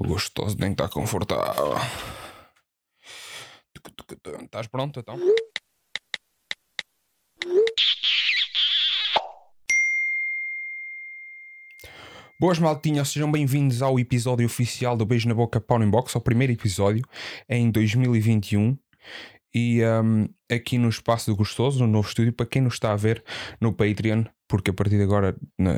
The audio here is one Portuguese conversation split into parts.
O gostoso nem está confortável. Estás pronto então? Boas maltinhas, sejam bem-vindos ao episódio oficial do Beijo na Boca Pau in Box, ao primeiro episódio em 2021 e um, aqui no Espaço do Gostoso, no novo estúdio, para quem nos está a ver no Patreon, porque a partir de agora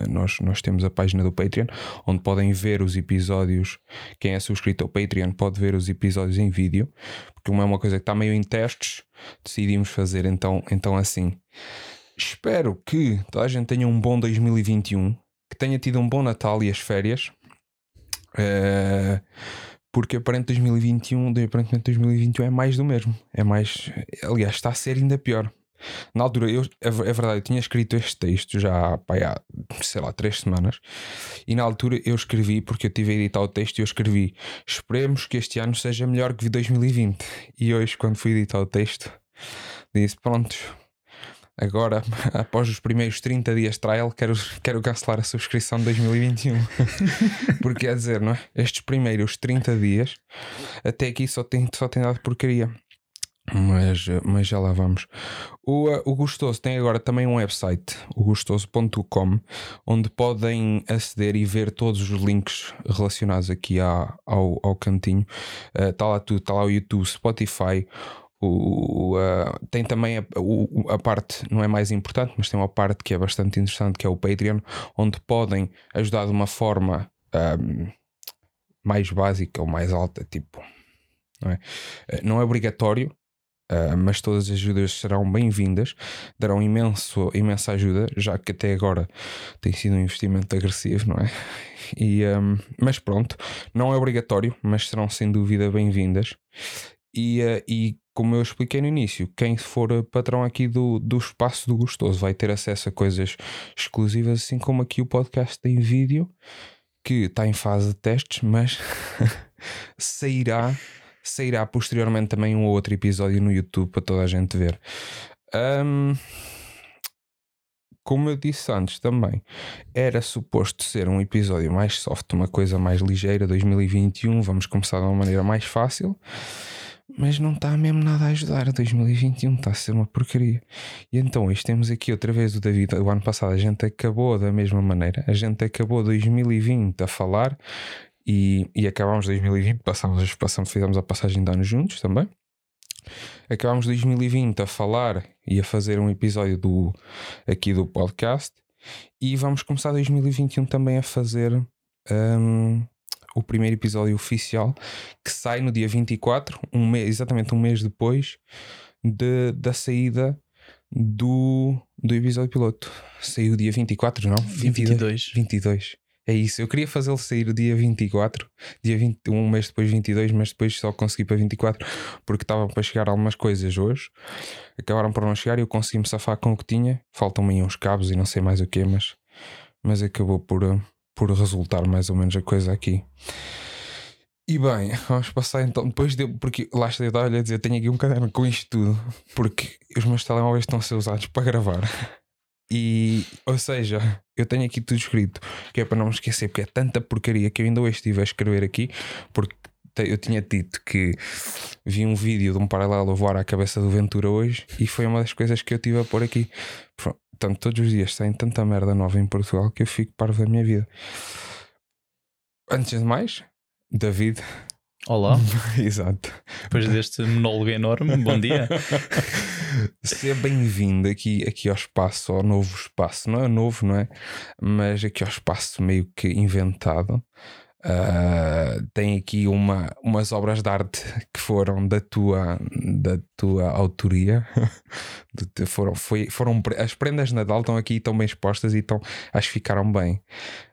nós, nós temos a página do Patreon, onde podem ver os episódios. Quem é subscrito ao Patreon pode ver os episódios em vídeo, porque uma é uma coisa que está meio em testes, decidimos fazer então, então assim. Espero que toda a gente tenha um bom 2021 que tenha tido um bom Natal e as férias. Uh, porque aparentemente 2021, de aparentemente 2021 é mais do mesmo. É mais. Aliás, está a ser ainda pior. Na altura, eu, é, é verdade, eu tinha escrito este texto já pá, há, sei lá, três semanas. E na altura eu escrevi, porque eu tive a editar o texto e eu escrevi: Esperemos que este ano seja melhor que 2020. E hoje, quando fui editar o texto, disse: Pronto, Agora, após os primeiros 30 dias de trial, quero, quero cancelar a subscrição de 2021. Porque quer dizer, não é? Estes primeiros 30 dias, até aqui só tem, só tem dado porcaria. Mas, mas já lá vamos. O, o Gostoso tem agora também um website, o gostoso.com, onde podem aceder e ver todos os links relacionados aqui à, ao, ao cantinho. Está uh, lá tudo, está lá o YouTube, Spotify, o, uh, tem também a, a, parte, não é mais importante, mas tem uma parte que é bastante interessante, que é o Patreon, onde podem ajudar de uma forma um, mais básica ou mais alta, tipo, não é, eh, não é obrigatório, uh, mas todas as ajudas serão bem-vindas, darão imenso, imensa ajuda, já que até agora tem sido um investimento agressivo, não é? E, um, mas pronto, não é obrigatório, mas serão sem dúvida bem-vindas. E, uh, e como eu expliquei no início, quem for patrão aqui do, do espaço do Gostoso vai ter acesso a coisas exclusivas, assim como aqui o podcast tem vídeo, que está em fase de testes, mas sairá, sairá posteriormente também um ou outro episódio no YouTube para toda a gente ver. Um, como eu disse antes também, era suposto ser um episódio mais soft, uma coisa mais ligeira, 2021, vamos começar de uma maneira mais fácil mas não está mesmo nada a ajudar. 2021 está a ser uma porcaria. E então hoje temos aqui outra vez o David. O ano passado a gente acabou da mesma maneira. A gente acabou 2020 a falar e, e acabámos 2020. Passamos, passamos, fizemos a passagem de anos juntos também. Acabámos 2020 a falar e a fazer um episódio do, aqui do podcast. E vamos começar 2021 também a fazer. Um, o primeiro episódio oficial que sai no dia 24, um mês, exatamente um mês depois de, da saída do, do episódio piloto. Saiu dia 24, não? 22. 22. É isso. Eu queria fazê-lo sair o dia 24, dia 21, um mês depois 22, mas depois só consegui para 24 porque estavam para chegar algumas coisas hoje. Acabaram por não chegar e eu consegui-me safar com o que tinha. Faltam-me aí uns cabos e não sei mais o que, mas, mas acabou por, por resultar mais ou menos a coisa aqui. E bem, vamos passar então. Depois de. Porque lá está, eu a dizer, tenho aqui um caderno com isto tudo, porque os meus telemóveis estão a ser usados para gravar. E, ou seja, eu tenho aqui tudo escrito, que é para não me esquecer, porque é tanta porcaria que eu ainda hoje estive a escrever aqui, porque eu tinha dito que vi um vídeo de um paralelo voar à cabeça do Ventura hoje e foi uma das coisas que eu tive a pôr aqui. Portanto, todos os dias tem tanta merda nova em Portugal que eu fico parvo da minha vida. Antes de mais, David. Olá. Exato. Depois deste monólogo enorme, bom dia. Seja bem-vindo aqui, aqui ao espaço, ao novo espaço. Não é novo, não é? Mas aqui ao espaço meio que inventado. Uh, tem aqui uma, umas obras de arte que foram da tua, da tua autoria. foram, foi, foram, as prendas de Natal estão aqui estão bem expostas e estão, acho que ficaram bem.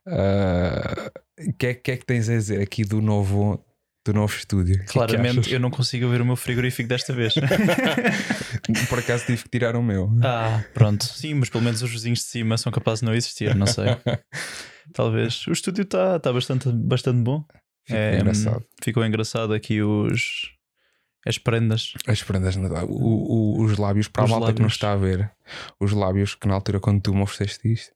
O uh, que, é, que é que tens a dizer aqui do novo, do novo estúdio? Claramente que eu não consigo ver o meu frigorífico desta vez. Por acaso tive que tirar o meu. Ah, pronto. Sim, mas pelo menos os vizinhos de cima são capazes de não existir, não sei. Talvez. O estúdio está tá bastante, bastante bom. Ficou é, engraçado. Ficou engraçado aqui os. As prendas. As prendas, o, o, os lábios, para os a malta lábios. que não está a ver, os lábios que na altura quando tu me ofereceste isto,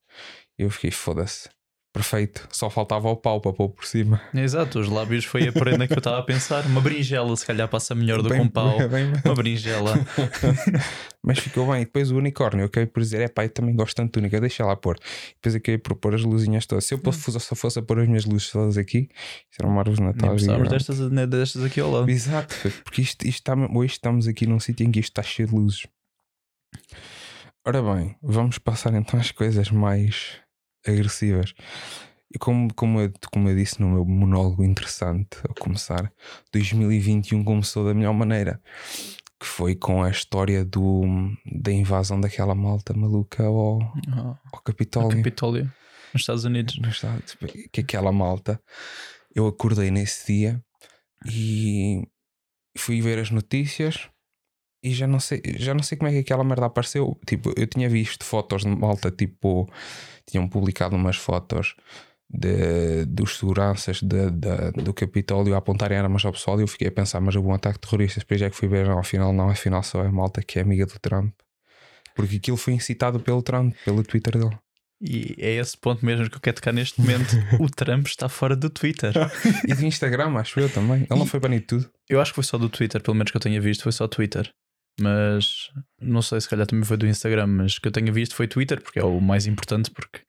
eu fiquei foda-se. Perfeito. Só faltava o pau para pôr por cima. Exato, os lábios foi a prenda que eu estava a pensar. Uma berinjela, se calhar passa melhor do que um pau. bem- Uma berinjela. Mas ficou bem. E depois o unicórnio, eu acabei por dizer: é pá, eu também gosto tanto do unicórnio, deixa lá pôr. Depois acabei por pôr as luzinhas todas. Se eu Hum. fosse, só fosse a pôr as minhas luzes todas aqui, isso era uma árvore de Natal. precisávamos destas, né, destas aqui ao lado. Exato, porque isto, isto está, hoje estamos aqui num sítio em que isto está cheio de luzes. Ora bem, vamos passar então às coisas mais agressivas. E como, como, eu, como eu disse no meu monólogo interessante ao começar, 2021 começou da melhor maneira, que foi com a história do, da invasão daquela malta maluca ao, Ah, ao Capitólio Capitólio, nos Estados Unidos. no estado, que aquela malta, eu acordei nesse dia e fui ver as notícias e já não sei, já não sei como é que aquela merda apareceu. Tipo, eu tinha visto fotos de malta, tipo, tinham publicado umas fotos de, dos seguranças de, de- do Capitólio a apontarem armas ao pessoal e eu fiquei a pensar, mas houve um ataque terrorista. Depois é que fui ver, não, afinal não, afinal só é malta que é amiga do Trump. Porque aquilo foi incitado pelo Trump, pelo Twitter dele. E é esse ponto mesmo que eu quero tocar neste momento. o Trump está fora do Twitter. E do Instagram, acho eu também. Ele não foi banido tudo. Eu acho que foi só do Twitter, pelo menos que eu tenha visto, foi só Twitter. Mas não sei, se calhar também foi do Instagram, mas que eu tenha visto foi Twitter, porque é o mais importante, porque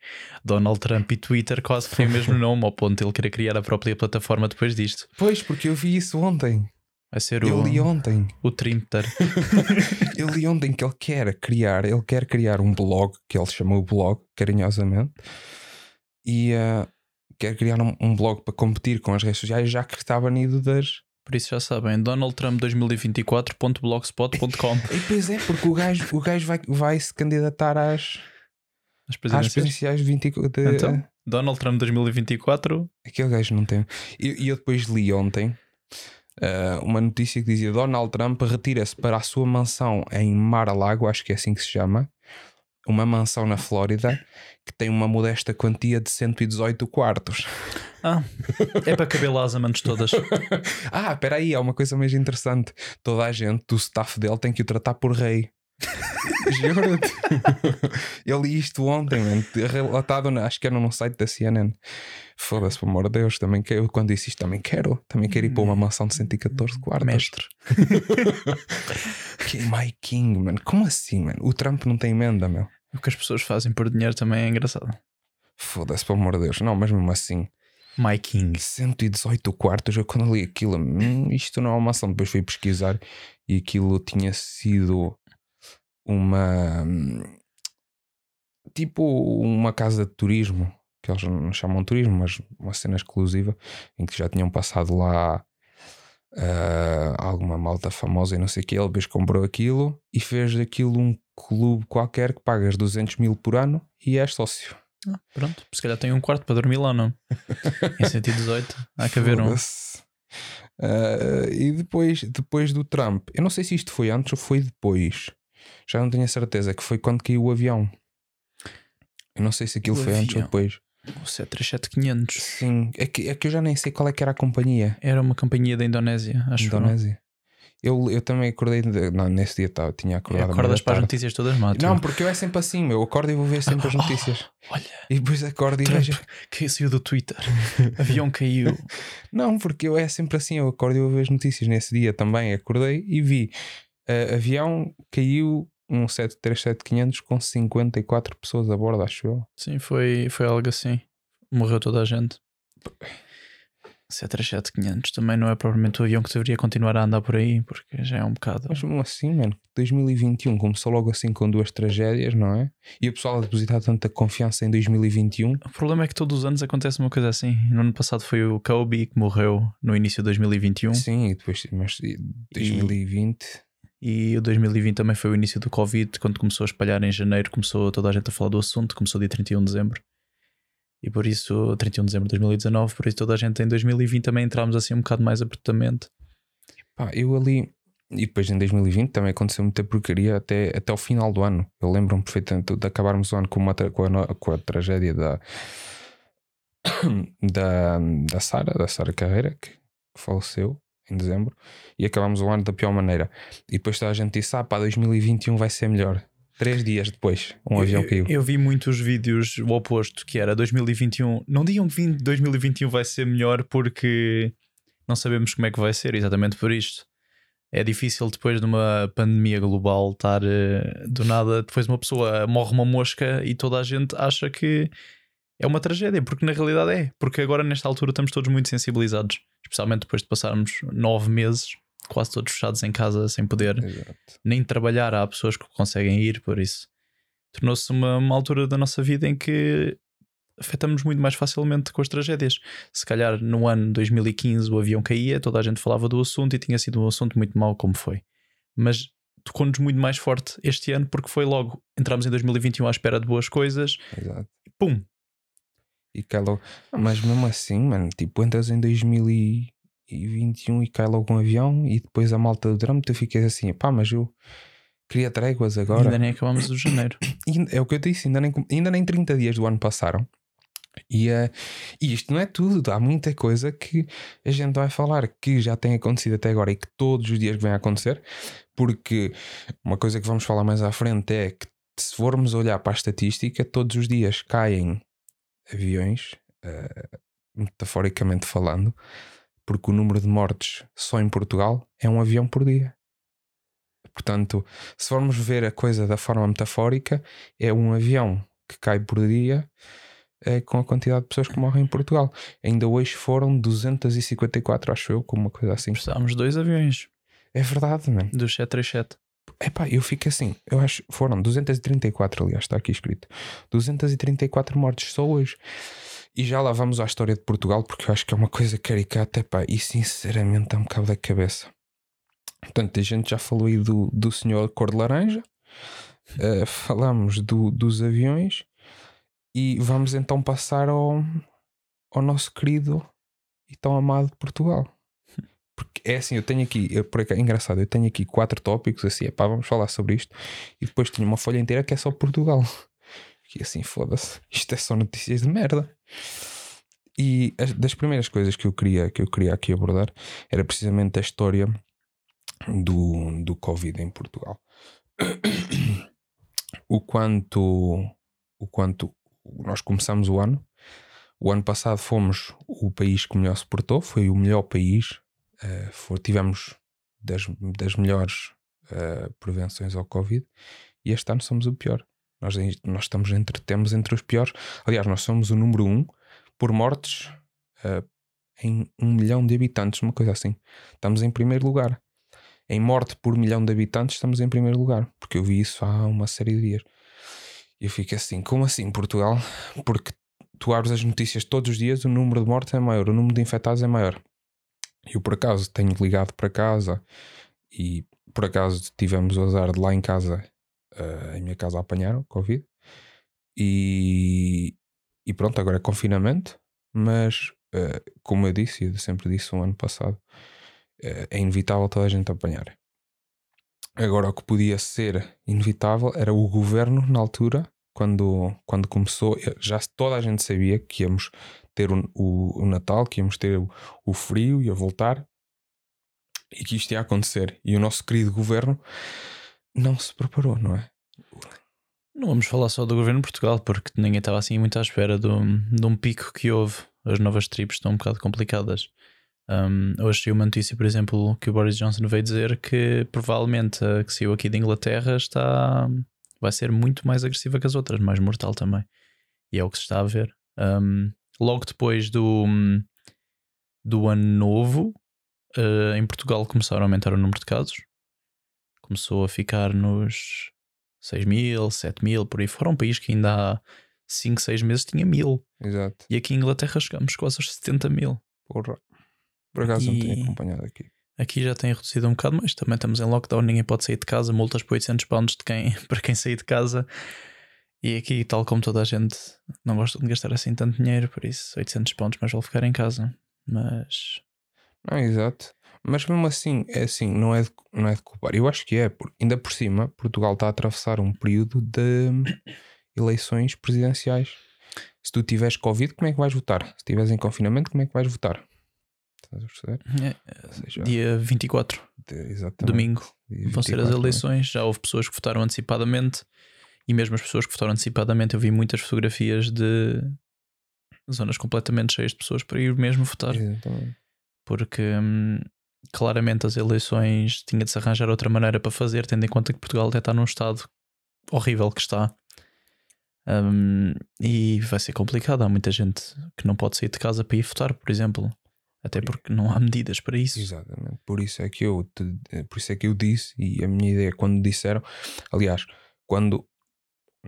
Donald Trump e Twitter quase têm o mesmo nome, ao ponto de ele querer criar a própria plataforma depois disto. Pois, porque eu vi isso ontem. Vai ser Eu o, li ontem. o Twitter. Eu li ontem que ele quer criar, ele quer criar um blog que ele chamou blog, carinhosamente, e ah, quer criar um, um blog para competir com as redes sociais, já que está banido das. Por isso já sabem, donaldtrump2024.blogspot.com E pois é, porque o gajo, o gajo vai, vai se candidatar às, às presidenciais. presidenciais 20, de, Então? Donald Trump 2024 Aquele gajo não tem. E e eu depois li ontem ah, uma notícia que dizia Donald Trump retira-se para a sua mansão em Mar-a-Lago, acho que é assim que se chama, uma mansão na Flórida que tem uma modesta quantia de 118 quartos. Ah, é para caber lá as amantes todas. ah, espera aí, há uma coisa mais interessante. Toda a gente do staff dele tem que o tratar por rei. Juro-te. Eu li isto ontem, man, relatado, na- acho que era num site da CNN. Foda-se, pelo amor de Deus, também quero, quando disse isto, também quero. Também quero ir para uma mansão de 114 quartos. Mestre. Que My King, mano. Como assim, mano? O Trump não tem emenda, meu. O que as pessoas fazem por dinheiro também é engraçado. Foda-se, pelo amor de Deus. Não, mas mesmo assim, My King. 118 quartos. Eu quando li aquilo, hum, isto não é uma mansão. Depois fui pesquisar e aquilo tinha sido uma. hum, Tipo uma casa de turismo, que eles não chamam de turismo, mas uma cena exclusiva, em que já tinham passado lá ah, alguma malta famosa e não sei o que. Ele depois comprou aquilo e fez daquilo um clube qualquer que pagas 200 mil por ano e és sócio. Ah, pronto, se calhar tem um quarto para dormir lá, não? Em 118, há que haver um. Ah, e depois, depois do Trump, eu não sei se isto foi antes ou foi depois. Já não tenho a certeza que foi quando caiu o avião. Eu não sei se aquilo O foi antes ou avião. depois. O 737-500 Sim, é que, é que eu já nem sei qual é que era a companhia. era uma companhia da Indonésia, acho Indonésia. Eu, eu também acordei. de- não, nesse dia tava, tinha acordado. Acordas para as notícias todas mato. Não, porque eu é sempre assim, meu. Eu acordo e vou ver sempre as Oh, notícias. Olha, E depois acordo e Trump vejo. que saiu do Twitter. Avião caiu. Não, porque eu é sempre assim, eu acordo e vou ver as notícias. Nesse dia também acordei e vi uh, avião caiu um 737-500 com 54 pessoas a bordo, acho eu. Sim, foi, foi algo assim. Morreu toda a gente. 737-500 também não é propriamente o avião que deveria continuar a andar por aí, porque já é um bocado. Mas mesmo assim, mano, 2021 começou logo assim com duas tragédias, não é? E o pessoal a depositar tanta confiança em 2021. O problema é que todos os anos acontece uma coisa assim. No ano passado foi o Kobe que morreu no início de 2021 Sim, e depois, mas e 2020. e o 2020 também foi o início do Covid, quando começou a espalhar em janeiro, começou toda a gente a falar do assunto, começou dia 31 de dezembro. E por isso, 31 de dezembro de 2019, por isso toda a gente em 2020 também entramos assim um bocado mais apertamente. Pá, eu ali. E depois em 2020 também aconteceu muita porcaria até, até o final do ano. Eu lembro-me perfeitamente de acabarmos o ano com, uma, com, a, com a tragédia da. da, da Sara, da Sara Carreira, que faleceu em dezembro, e acabámos o ano da pior maneira. E depois toda a gente disse: Ah, pá, 2021 vai ser melhor. Três dias depois, um avião eu, caiu. Eu vi muitos vídeos o oposto, que era 2021. Não digam que 2021 vai ser melhor porque não sabemos como é que vai ser, exatamente por isto. É difícil depois de uma pandemia global estar uh, do nada, depois uma pessoa morre uma mosca e toda a gente acha que é uma tragédia, porque na realidade é. Porque agora, nesta altura, estamos todos muito sensibilizados, especialmente depois de passarmos nove meses quase todos fechados em casa sem poder Exato. nem trabalhar. Há pessoas que conseguem ir, por isso tornou-se uma, uma altura da nossa vida em que afetamos muito mais facilmente com as tragédias. Se calhar no ano 2015 o avião caía, toda a gente falava do assunto e tinha sido um assunto muito mau como foi. Mas tocou-nos muito mais forte este ano porque foi logo, entramos em 2021 à espera de boas coisas Exato. e pum! E cai logo. Mas mesmo assim, mano, tipo, entras em 2000 e e 21 e cai logo um avião e depois a malta do drama tu ficas assim, pá, mas eu queria tréguas agora. Ainda nem acabamos o janeiro. é o que eu disse, ainda nem, ainda nem 30 dias do ano passaram. E, uh, e isto não é tudo, há muita coisa que a gente vai falar que já tem acontecido até agora e que todos os dias vem a acontecer, porque uma coisa que vamos falar mais à frente é que se formos olhar para a estatística, todos os dias caem aviões, uh, metaforicamente falando, porque o número de mortes só em Portugal é um avião por dia. Portanto, se formos ver a coisa da forma metafórica, é um avião que cai por dia é, com a quantidade de pessoas que morrem em Portugal. Ainda hoje foram 254, acho eu, como uma coisa assim. Precisávamos dois aviões. É verdade, mano. Do 737. Epá, eu fico assim, eu acho foram 234, aliás, está aqui escrito. 234 mortes só hoje. E já lá vamos à história de Portugal, porque eu acho que é uma coisa caricata epá, e sinceramente dá um bocado da cabeça. Portanto, a gente já falou aí do, do senhor cor de laranja, uh, falamos do, dos aviões e vamos então passar ao, ao nosso querido e tão amado Portugal. É assim, eu tenho aqui, eu, por é engraçado, eu tenho aqui quatro tópicos assim, epá, vamos falar sobre isto. E depois tinha uma folha inteira que é só Portugal. E assim, foda-se, isto é só notícias de merda. E as, das primeiras coisas que eu queria que eu queria aqui abordar era precisamente a história do, do Covid em Portugal. o quanto o quanto nós começamos o ano. O ano passado fomos o país que melhor se portou, foi o melhor país. Uh, for, tivemos das, das melhores uh, prevenções ao Covid e este ano somos o pior. Nós, nós estamos entre, temos entre os piores. Aliás, nós somos o número um por mortes uh, em um milhão de habitantes, uma coisa assim. Estamos em primeiro lugar. Em morte por milhão de habitantes, estamos em primeiro lugar. Porque eu vi isso há uma série de dias. E eu fico assim: como assim Portugal? Porque tu abres as notícias todos os dias, o número de mortes é maior, o número de infectados é maior. Eu, por acaso, tenho ligado para casa e por acaso tivemos o azar de lá em casa uh, em minha casa apanharam Covid. E, e pronto, agora é confinamento, mas uh, como eu disse, e sempre disse um ano passado, uh, é inevitável toda a gente apanhar. Agora, o que podia ser inevitável era o governo, na altura, quando, quando começou, já toda a gente sabia que íamos ter o, o, o Natal, que íamos ter o, o frio, ia voltar e que isto ia acontecer. E o nosso querido governo não se preparou, não é? Não vamos falar só do governo de Portugal, porque ninguém estava assim muito à espera de um, de um pico que houve. As novas tribos estão um bocado complicadas. Um, hoje saiu uma notícia, por exemplo, que o Boris Johnson veio dizer que provavelmente a que saiu aqui da Inglaterra está vai ser muito mais agressiva que as outras, mais mortal também. E é o que se está a ver. Um, logo depois do, do ano novo, uh, em Portugal começaram a aumentar o número de casos começou a ficar nos 6 mil, 7 mil, por aí fora. Um país que ainda há 5, 6 meses tinha mil. Exato. E aqui em Inglaterra chegamos quase aos 70 mil. Porra. Por acaso e... não tenho acompanhado aqui. Aqui já tem reduzido um bocado mais. Também estamos em lockdown, ninguém pode sair de casa. Multas por 800 pounds de quem, para quem sair de casa. E aqui, tal como toda a gente, não gosta de gastar assim tanto dinheiro, por isso 800 pontos mais vale ficar em casa. Mas. Não, exato. Mas mesmo assim, é assim, não é de, não é de culpar. Eu acho que é, porque ainda por cima, Portugal está a atravessar um período de eleições presidenciais. Se tu tiveres Covid, como é que vais votar? Se estiveres em confinamento, como é que vais votar? Estás a perceber? É, seja, dia 24. Exatamente. domingo. Dia Vão ser as 24, eleições. Já houve pessoas que votaram antecipadamente e mesmo as pessoas que votaram antecipadamente, eu vi muitas fotografias de zonas completamente cheias de pessoas para ir mesmo votar. é? Exatamente. Porque hum, claramente as eleições tinha de se arranjar outra maneira para fazer, tendo em conta que Portugal até está num estado horrível que está. Hum, e vai ser complicado. Há muita gente que não pode sair de casa para ir votar, por exemplo. Até porque não há medidas para isso. Exatamente. Por isso é que eu te- por isso é que eu disse, e a minha ideia quando disseram, aliás, quando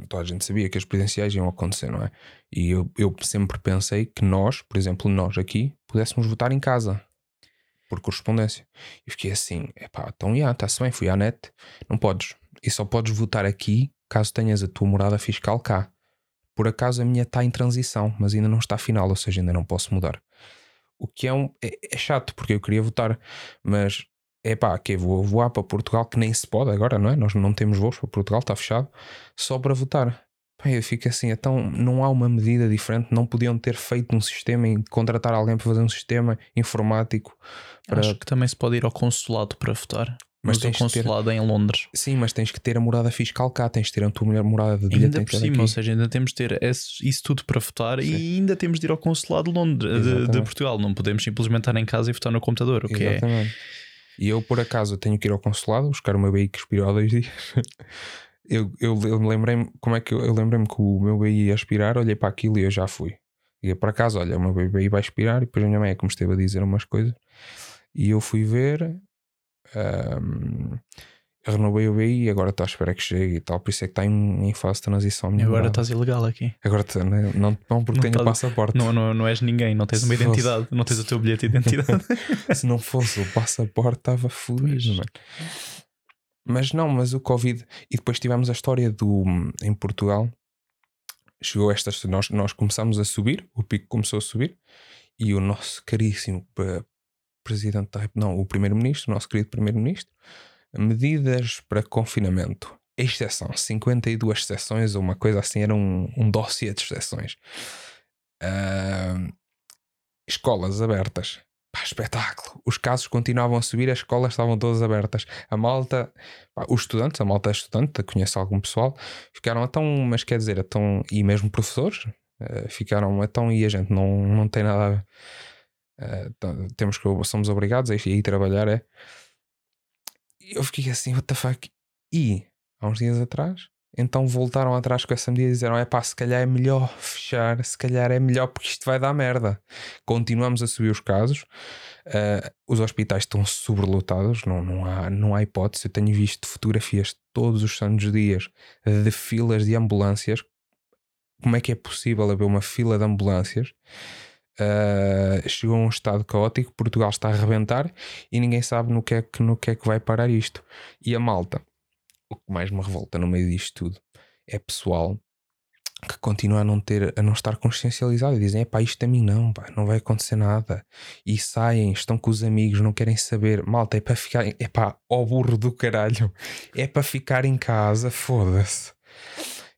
toda a gente sabia que as presidenciais iam acontecer, não é? E eu, eu sempre pensei que nós, por exemplo, nós aqui, pudéssemos votar em casa por correspondência. E fiquei assim, epá, então já, está-se bem, fui à net, não podes. E só podes votar aqui caso tenhas a tua morada fiscal cá. Por acaso a minha está em transição, mas ainda não está final, ou seja, ainda não posso mudar. O que é, um, é, é chato, porque eu queria votar, mas é pá, que vou voar para Portugal, que nem se pode agora, não é? Nós não temos voos para Portugal, está fechado, só para votar. Pá, eu fico assim, então não há uma medida diferente, não podiam ter feito um sistema e contratar alguém para fazer um sistema informático para. Acho que também se pode ir ao consulado para votar. Mas Mas, tens ter- consulado é em Londres. Sim, mas tens que ter a morada fiscal cá, tens de ter a tua mulher morada de bilhete. Ainda por que ter cima, aqui. ou seja, ainda temos de ter isso tudo para votar Sim. e ainda temos de ir ao consulado de, Londres, de- de, Exatamente. Portugal. Não podemos simplesmente estar em casa e votar no computador, o que é. E eu, por acaso, tenho que ir ao consulado buscar o meu BI que expirou há dois dias. eu, eu, eu lembrei-me como é que eu, eu lembrei-me que o meu BI ia expirar, olhei para aquilo e eu já fui. Liguei para casa, olha, o meu BI vai expirar e depois a minha mãe é que me esteve a dizer umas coisas e eu fui ver. ahm, renovei o BI e agora estou à espera que chegue e tal, por isso é que está em, em fase de transição. minha Agora estás ilegal aqui. Agora tá, né? não, não porque Não tenho o estás- passaporte. Não, não, não és ninguém, não tens uma Se fosse- identidade, não tens o teu bilhete de identidade. Se não fosse o passaporte, estava Pois. mano. Mas não, mas o Covid. E depois tivemos a história do. Em Portugal, chegou esta. Nós, nós começámos a subir, o pico começou a subir, e o nosso caríssimo pre- presidente não, o primeiro-ministro, o nosso querido primeiro-ministro, medidas para confinamento. Exceção, 52 sessões ou uma coisa assim, era um, um dossiê de exceções. Ah, escolas abertas. Pá, espetáculo. Os casos continuavam a subir, as escolas estavam todas abertas. A malta, pá, os estudantes, a malta estudante, conheço algum pessoal, ficaram tão, mas quer dizer, tão, e mesmo professores, eh, ficaram então e a gente não, não tem nada. eh, t- temos que, somos obrigados a ir, a ir trabalhar. É. Eu fiquei assim, what the fuck? E há uns dias atrás, então voltaram atrás com essa medida e disseram: é pá, se calhar é melhor fechar, se calhar é melhor porque isto vai dar merda. Continuamos a subir os casos, eh, os hospitais estão sobrelotados, não, não, há, não há hipótese. Eu tenho visto fotografias todos os santos dias de filas de ambulâncias. Como é que é possível haver uma fila de ambulâncias? Eh, chegou a um estado caótico, Portugal está a arrebentar e ninguém sabe no que, é que, no que é que vai parar isto. E a malta, o que mais me revolta no meio disto tudo é pessoal que continua a não ter a não estar consciencializado e dizem, é pá, isto a mim não, pá, não vai acontecer nada. E saem, estão com os amigos, não querem saber. Malta, é para ficar, é pá, ó burro do caralho, é para ficar em casa, foda-se.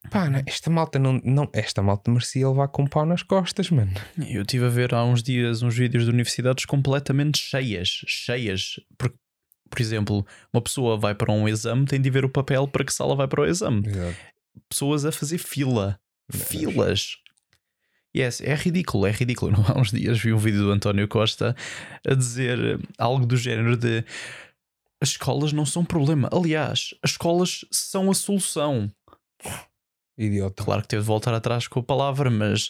Pá, esta malta não, não, esta malta merecia levar com um pau nas costas, mano. Eu estive a ver há uns dias uns vídeos de universidades completamente cheias, cheias. Por, por exemplo, uma pessoa vai para um exame, tem de ver o papel para que sala vai para o exame. Pessoas a fazer fila, filas. E é, é ridículo, é ridículo. Não, há uns dias vi um vídeo do António Costa a dizer algo do género de as escolas não são problema. Aliás, as escolas são a solução. Idiota. Claro que teve de voltar atrás com a palavra, mas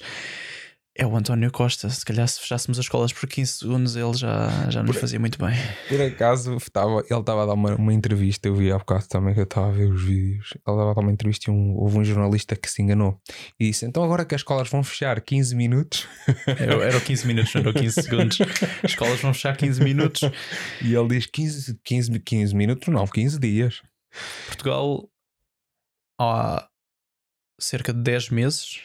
é o António Costa. Se calhar se fechássemos as escolas por 15 segundos, ele já, já nos Por- fazia muito bem. Por acaso, estava, ele estava a dar uma, uma entrevista, eu vi há bocado também que eu estava a ver os vídeos. Ele estava a dar uma entrevista e um- houve um jornalista que se enganou e disse: Então, agora que as escolas vão fechar 15 minutos, Era, era o 15 minutos, não era o 15 segundos. As escolas vão fechar 15 minutos. e ele diz 15, 15, 15 minutos, não, 15 dias. Portugal, há cerca de 10 meses,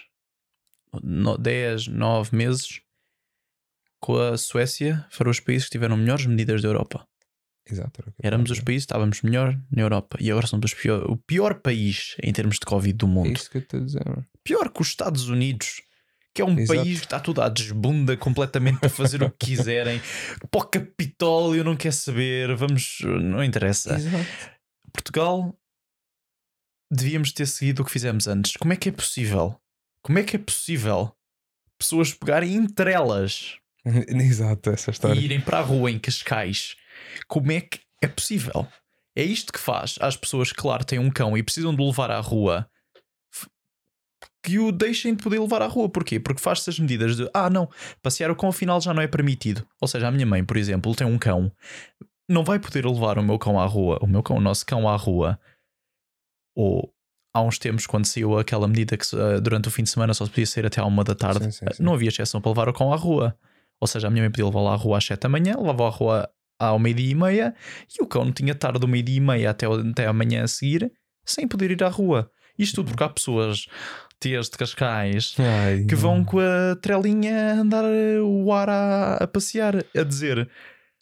no- 10, 9 meses, com a Suécia, foram os países que tiveram melhores medidas da Europa. Exato. era Éramos a os países, estávamos melhor na Europa. E agora somos os pior, o pior país em termos de Covid do É mundo. isso que eu estou a dizer. Pior que os Estados Unidos, que é um Exato. país que está tudo à desbunda completamente para fazer o que quiserem. Para o Capitólio não quer saber, vamos, não interessa. Exato. Portugal devíamos ter seguido o que fizemos antes. Como é que é possível? Como é que é possível pessoas pegarem entre elas Exato, essa história. e irem para a rua em Cascais? Como é que é possível? É isto que faz às pessoas que, claro, têm um cão e precisam de o levar à rua que o deixem de poder levar à rua. Porquê? Porque faz-se as medidas de ah, não, passear o cão afinal já não é permitido. Ou seja, a minha mãe, por exemplo, tem um cão, não vai poder levar o meu cão à rua, o meu cão, o nosso cão à rua. Ou há uns tempos, quando saiu aquela medida que eh, durante o fim de semana só se podia sair até à uma da tarde, Sim, sim, sim. não havia exceção para levar o cão à rua. Ou seja, a minha mãe podia levá-lo à rua às 7 da manhã, levava à rua ao meio-dia e meia e o cão não tinha tarde do meio-dia e meia até, até amanhã a seguir sem poder ir à rua. Isto tudo porque há pessoas, tias de Cascais, Ai, que vão não. com a trelinha andar eh, o ar a, a passear, a dizer: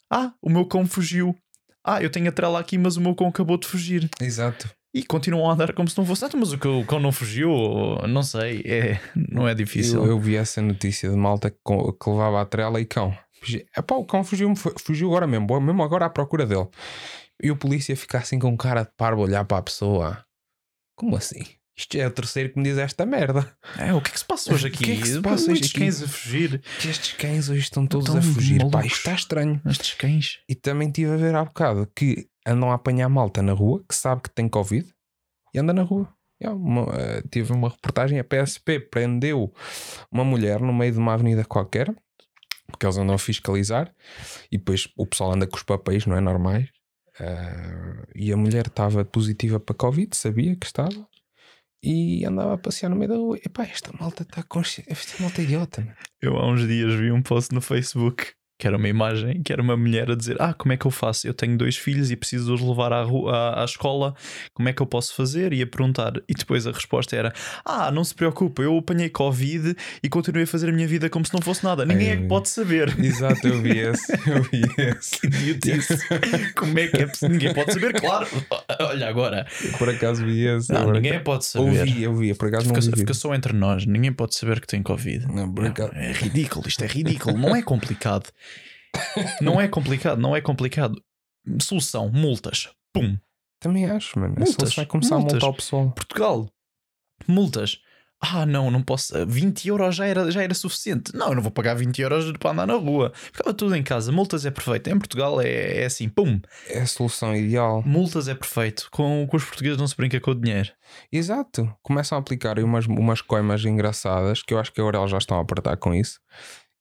Ah, o meu cão fugiu. Ah, eu tenho a trela aqui, mas o meu cão acabou de fugir. Exato. E continuam a andar como se não fosse nada, mas o cão, não fugiu. Não sei, é, não é difícil. Eu, eu vi essa notícia de malta que, que levava a trela e cão. Epá, o cão fugiu, fugiu agora mesmo, mesmo agora à procura dele. E o polícia fica assim com cara de parvo olhar para a pessoa. Como assim? Isto é o terceiro que me diz esta merda. É, o que é que se passa hoje O aqui? que é que se passa hoje aqui? cães a fugir. Que estes cães hoje estão todos Estão a fugir. Pá, isto está estranho. Estes cães. E também estive a ver há bocado que andam a apanhar malta na rua que sabe que tem Covid e anda na rua. É uma, eh, tive uma reportagem, a PSP prendeu uma mulher no meio de uma avenida qualquer, porque eles andam a fiscalizar, e depois o pessoal anda com os papéis, não é normais. Eh, e a mulher estava positiva para Covid, sabia que estava, e andava a passear no meio da rua. Epá, esta malta está consciente, esta malta é idiota. meu. Eu há uns dias vi um post no Facebook que era uma imagem que era uma mulher a dizer: Ah, como é que eu faço? Eu tenho dois filhos e preciso os levar à, à, à escola, como é que eu posso fazer? E a perguntar, e depois a resposta era: Ah, não se preocupe, eu apanhei Covid e continuei a fazer a minha vida como se não fosse nada. Ninguém é que pode saber. Exato, eu vi esse, eu vi esse. Idiotice. Como é que é possível? Ninguém pode saber, claro. Olha agora. Por acaso vi esse. Não, ninguém que- pode saber. Ouvi, eu vi, por acaso não Fica, vi. fica só entre nós, ninguém pode saber que tem Covid. Não, Não, é ridículo, isto é ridículo, não é complicado. Não é complicado, não é complicado. Solução: multas. Pum. Também acho, mano. Multas, vai começar multas. a multar o pessoal. Portugal, multas. Ah, não, não posso. 20 euros já era, já era suficiente. Não, eu não vou pagar 20 euros para andar na rua. Ficava tudo em casa. Multas é perfeito. Em Portugal é, é assim: pum. É a solução ideal. Multas é perfeito. Com, com os portugueses não se brinca com o dinheiro. Exato. Começam a aplicar aí umas, umas coimas engraçadas que eu acho que agora eles já estão a apertar com isso.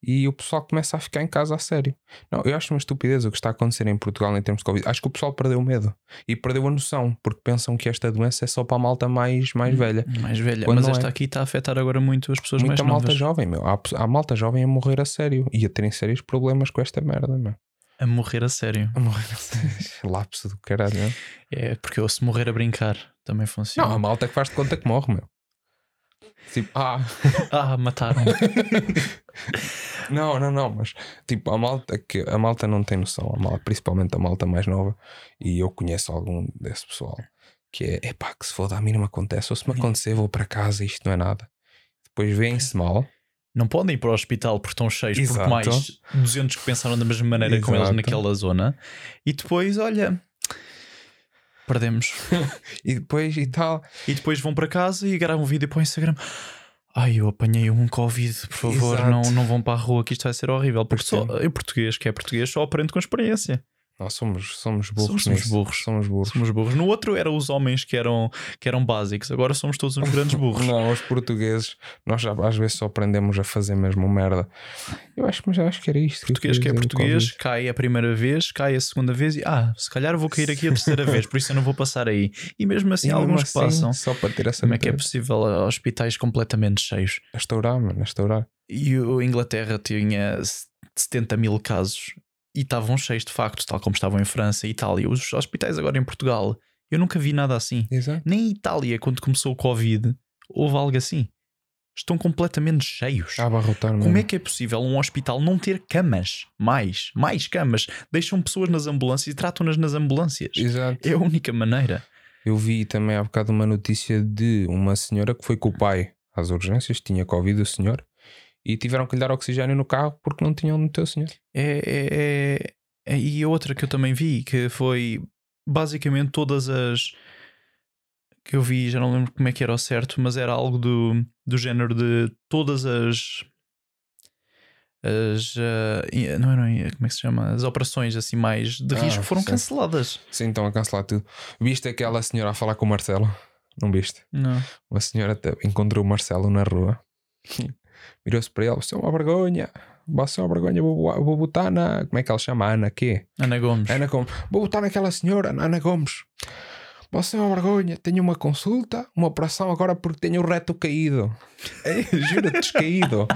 E o pessoal começa a ficar em casa a sério. Não, eu acho uma estupidez o que está a acontecer em Portugal em termos de Covid. Acho que o pessoal perdeu o medo e perdeu a noção, porque pensam que esta doença é só para a malta mais, mais velha. Mais velha. Quando Mas esta é. aqui está a afetar agora muito as pessoas Muita mais malta novas. jovem, meu. Há, há malta jovem a morrer a sério e a terem sérios problemas com esta merda, meu. A morrer a sério. A morrer a sério. Lapso do caralho, não? É porque eu se morrer a brincar também funciona. Não, a malta que faz de conta que morre, meu. Tipo, ah, Ah, mataram. não, não, não, mas tipo, a malta que a malta não tem noção, a malta, principalmente a malta mais nova, e eu conheço algum desse pessoal que é, epá, que se for a mínima acontece, ou se me acontecer, vou para casa, isto não é nada. Depois vêm-se mal, Não podem ir para o hospital porque estão cheios, Exato. porque mais 200 que pensaram da mesma maneira com eles Exato. naquela zona. E depois, olha, perdemos. e depois e tal. E depois vão para casa e gravam um vídeo para o Instagram. Ai, eu apanhei um Covid, por favor, Exato. não, não vão para a rua que isto vai ser horrível. Porque só, eu português, que é português, só aprendo com experiência. Nós somos, somos burros. Somos nisso. burros. Somos burros. Somos burros. No outro eram os homens que eram, que eram básicos, agora somos todos uns grandes burros. Não, os portugueses, nós já, às vezes só aprendemos a fazer mesmo merda. Eu acho, mas eu acho que era isto. português que queria é português, cai a primeira vez, cai a segunda vez e ah, se calhar vou cair aqui a terceira vez, por isso eu não vou passar aí. E mesmo assim, E mesmo alguns assim, passam. Só para ter essa Como é que é possível ah, hospitais completamente cheios? A estourar, mano, a estourar. E a Inglaterra tinha 70 mil casos e estavam cheios de facto, tal como estavam em França e Itália. Os hospitais agora em Portugal, eu nunca vi nada assim. Exato. Nem em Itália, quando começou o Covid, houve algo assim. Estão completamente cheios. A abarrotar mesmo. Como é que é possível um hospital não ter camas? Mais, mais camas. Deixam pessoas nas ambulâncias e tratam-nas nas ambulâncias. Exato. É a única maneira. Eu vi também há bocado uma notícia de uma senhora que foi com o pai às urgências, tinha Covid o senhor, e tiveram que lhe dar oxigênio no carro porque não tinham no teu senhor. É, é, é- é- e outra que eu também vi, que foi basicamente todas as que eu vi, já não lembro como é que era ao certo, mas era algo do, do género de todas as as i- não, não, como é que se chama? As operações assim mais de Ah, risco foram sim. canceladas. Sim, então a cancelar tudo. Viste aquela senhora a falar com o Marcelo? Não viste? Não. Uma senhora encontrou o Marcelo na rua, virou-se para ele: Você é uma vergonha, você é uma vergonha, vou, vou botar na. Como é que ela chama? Ana quê? Ana Gomes. Ana Gomes. Vou botar naquela senhora, na Ana Gomes. Você é uma vergonha, tenho uma consulta, uma operação agora porque tenho o reto caído. É, Juro, descaído.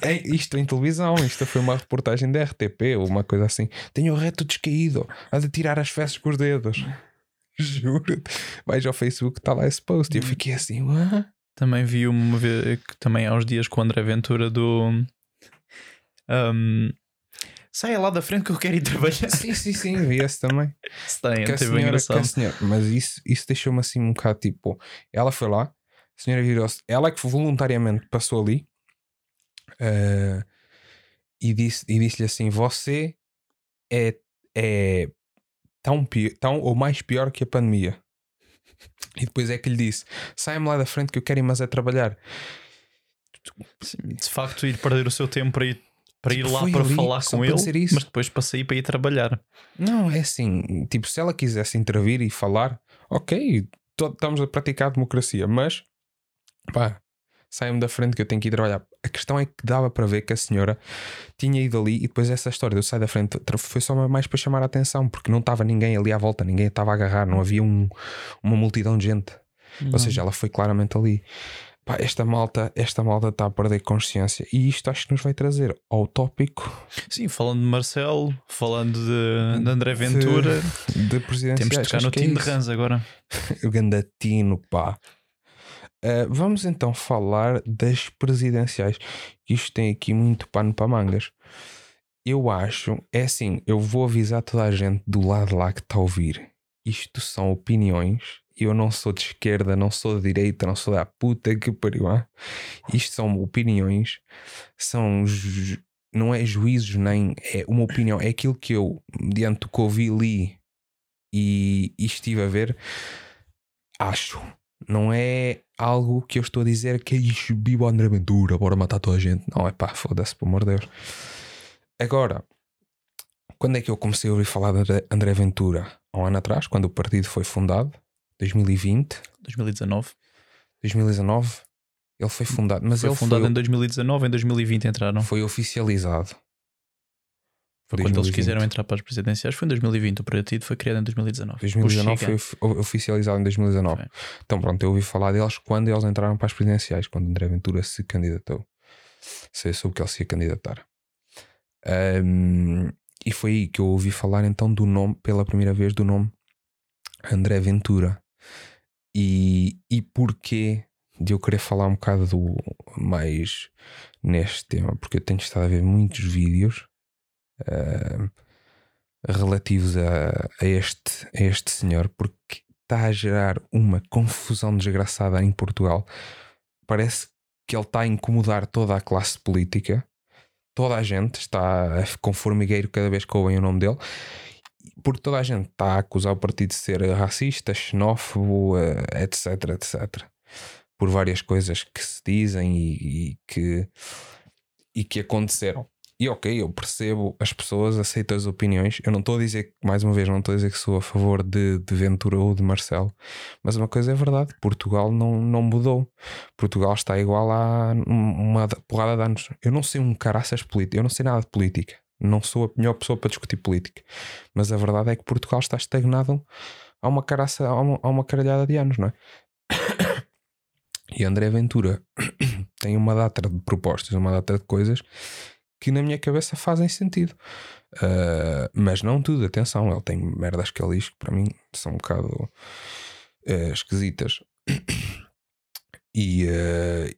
É, isto em televisão, isto foi uma reportagem da RTP ou uma coisa assim. Tenho o reto descaído, a de tirar as fezes com os dedos. Juro. Vais ao Facebook, está lá esse post. E eu fiquei assim, "Hã?" Também vi uma vez que também há uns dias com o André Ventura do um, Saia lá da frente que eu quero ir trabalhar. Sim, sim, sim, vi esse também. Tem, que a teve senhora, que engraçado. a senhora- mas isso, isso deixou-me assim um bocado tipo. Ela foi lá, a senhora virou-se, ela é que voluntariamente passou ali eh, e disse- e disse-lhe assim: Você é, é tão, pi- tão ou mais pior que a pandemia. E depois é que lhe disse: Saia-me lá da frente que eu quero ir, mas é trabalhar. De facto, ir perder o seu tempo para ir, para ir Tipo, lá foi para falar com para ele, mas depois para sair para ir trabalhar. Não, é assim, tipo, se ela quisesse intervir e falar, ok, estamos a praticar a democracia, mas pá, saiam da frente que eu tenho que ir trabalhar. A questão é que dava para ver que a senhora tinha ido ali e depois essa história do sai da frente foi só mais para chamar a atenção, porque não estava ninguém ali à volta, ninguém estava a agarrar, não havia um- uma multidão de gente. Ou seja, ela foi claramente ali. Pá, esta malta, esta malta está a perder consciência e isto acho que nos vai trazer ao tópico Sim, falando de Marcelo, falando de, de André Ventura, de presidenciais. temos de tocar no é de. Rans agora. O Gandatino, pá. Uh, vamos então falar das presidenciais. que Isto tem aqui muito pano para mangas. Eu acho, é assim, eu vou avisar toda a gente do lado lá que está a ouvir. Isto são opiniões. Eu não sou de esquerda, não sou de direita, não sou da puta que pariu. Isto são opiniões, são. ju- Não é juízos, nem é uma opinião. É aquilo que eu, mediante o que ouvi, li e, e estive a ver, acho. Não é algo que eu estou a dizer que é viva o André Ventura, bora matar toda a gente. Não, é pá, foda-se, pelo amor de Deus. Agora, quando é que eu comecei a ouvir falar de André- André Ventura? Há um ano atrás, quando o partido foi fundado, 2020, 2019. 2019, ele foi fundado, mas Foi ele fundado foi, em 2019, em 2020 entraram. foi oficializado. Foi quando eles 2020. quiseram entrar para as presidenciais. Foi em 2020. O partido foi criado em 2019. 2019 O foi oficializado em 2019. Foi. Então pronto, eu ouvi falar deles quando eles entraram para as presidenciais, quando André Ventura se candidatou. Sei sobre que ele se ia candidatar. Ahm, e foi aí que eu ouvi falar então do nome, pela primeira vez, do nome André Ventura. E, e porquê de eu querer falar um bocado do, mais neste tema? Porque eu tenho estado a ver muitos vídeos ahm, relativos a, a este, a este senhor, porque está a gerar uma confusão desgraçada em Portugal. Parece que ele está a incomodar toda a classe política. Toda a gente está com formigueiro cada vez que ouvem o nome dele. Porque toda a gente está a acusar o partido de ser racista, xenófobo, eh, etc, etc. Por várias coisas que se dizem e, e que, e que aconteceram. E ok, eu percebo as pessoas, aceito as opiniões. Eu não estou a dizer, mais uma vez, não estou a dizer que sou a favor de, de Ventura ou de Marcelo, mas uma coisa é verdade: Portugal não, não mudou. Portugal está igual a uma porrada de anos. Eu não sei um caraças político, eu não sei nada de política. Não sou a melhor pessoa para discutir política. Mas a verdade é que Portugal está estagnado há uma caraça, há uma, há uma caralhada de anos, não é? E André Ventura tem uma data de propostas, uma data de coisas que na minha cabeça fazem sentido. Uh, mas não tudo, atenção, ele tem merdas que ele diz que para mim são um bocado uh, esquisitas. E, uh,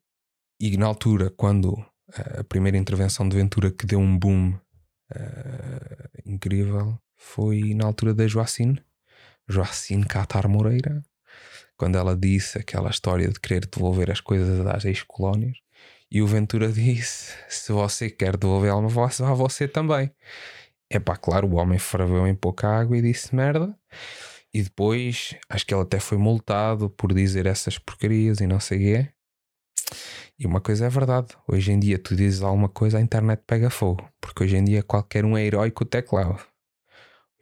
e na altura, quando uh, a primeira intervenção de Ventura que deu um boom incrível foi na altura da Joacine, Joacine Catar Moreira, quando ela disse aquela história de querer devolver as coisas às ex-colónias. E o Ventura disse: se você quer devolver a alma vá você também. É pá, claro, o homem ferveu em pouca água e disse merda. E depois, acho que ele até foi multado por dizer essas porcarias e não sei o quê. E uma coisa é verdade: hoje em dia, tu dizes alguma coisa, a internet pega fogo. Porque hoje em dia, qualquer um é herói com o teclado.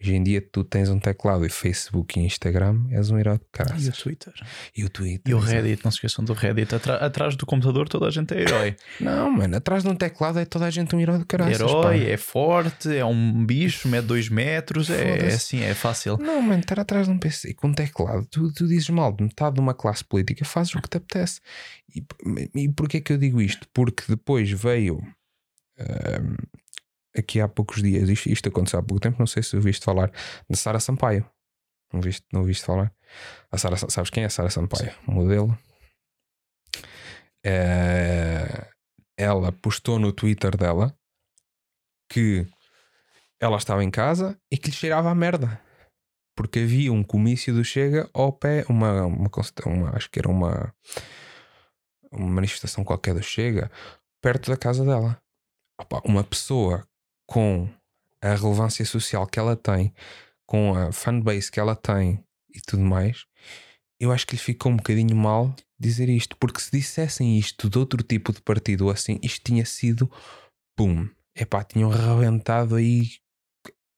Hoje em dia tu tens um teclado e Facebook e Instagram, és um herói de E o caraças. Twitter. E o Twitter. E o. Reddit, não se esqueçam do Reddit. Atra- atrás do computador toda a gente é herói. Não, mano, atrás de um teclado é toda a gente um herói de caraças. herói, pá. é forte, é um bicho, mede 2 metros, é, é assim, é fácil. Não, mano, estar atrás de um PC com um teclado, tu, tu dizes mal de metade de uma classe política, fazes o que te apetece. E, e porquê que eu digo isto? Porque depois veio ahm, aqui há poucos dias, isto, isto aconteceu há pouco tempo, não sei se ouviste falar da Sara Sampaio. Não viste, não ouviste falar? A Sara, Sa- sabes quem é a Sara Sampaio? Modelo. Eh, ela postou no Twitter dela que ela estava em casa e que lhe cheirava a merda. Porque havia um comício do Chega ao pé, uma, uma, uma- acho que era uma, uma manifestação qualquer do Chega, perto da casa dela. Opa, uma pessoa com a relevância social que ela tem, com a fanbase que ela tem e tudo mais, eu acho que lhe ficou um bocadinho mal dizer isto, porque se dissessem isto de outro tipo de partido assim, isto tinha sido pum, epá, tinham rebentado aí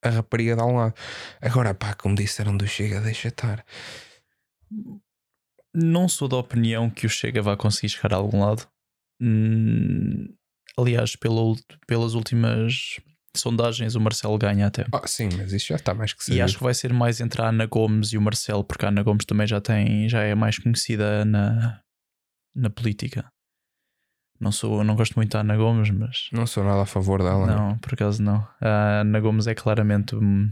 a rapariga de um lado. Agora, pá, como disseram do Chega, deixa estar. Não sou da opinião que o Chega vá conseguir chegar a algum lado. Hum, aliás, pelas últimas sondagens, o Marcelo ganha até. Ah, sim, mas isso já está mais que E sabido. acho que vai ser mais entre a Ana Gomes e o Marcelo, porque a Ana Gomes também já tem, já é mais conhecida na, na política. Não sou, não gosto muito da Ana Gomes, mas Não sou nada a favor dela. não, por acaso não. A Ana Gomes é claramente. hum,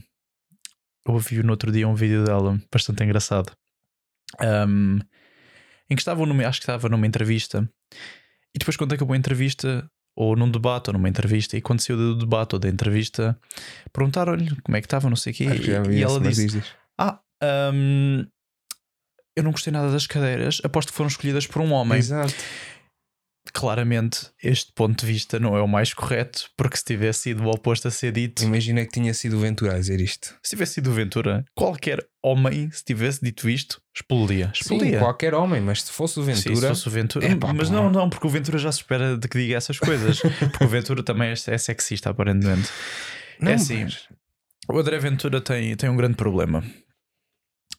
Eu ouvi no outro dia um vídeo dela bastante engraçado. hum, em que estavam numa, acho que estava numa entrevista e depois quando acabou a entrevista ou num debate ou numa entrevista e quando saiu do debate ou da entrevista perguntaram-lhe como é que estava, não sei o quê e, e ela disse diz, diz. ah, hum, eu não gostei nada das cadeiras aposto que foram escolhidas por um homem Exato. Claramente este ponto de vista não é o mais correto, porque se tivesse sido o oposto a ser dito, Imagina que tinha sido o Ventura a dizer isto. se tivesse sido o Ventura, qualquer homem, se tivesse dito isto, explodia. Sim, Explodia. qualquer homem, mas se fosse o Sim, se Ventura. fosse o Ventura. Mas pá. não, não, porque o Ventura já se espera de que diga essas coisas. porque o Ventura também é, é sexista, aparentemente. não, é assim. mas- O André Ventura tem, tem um grande problema.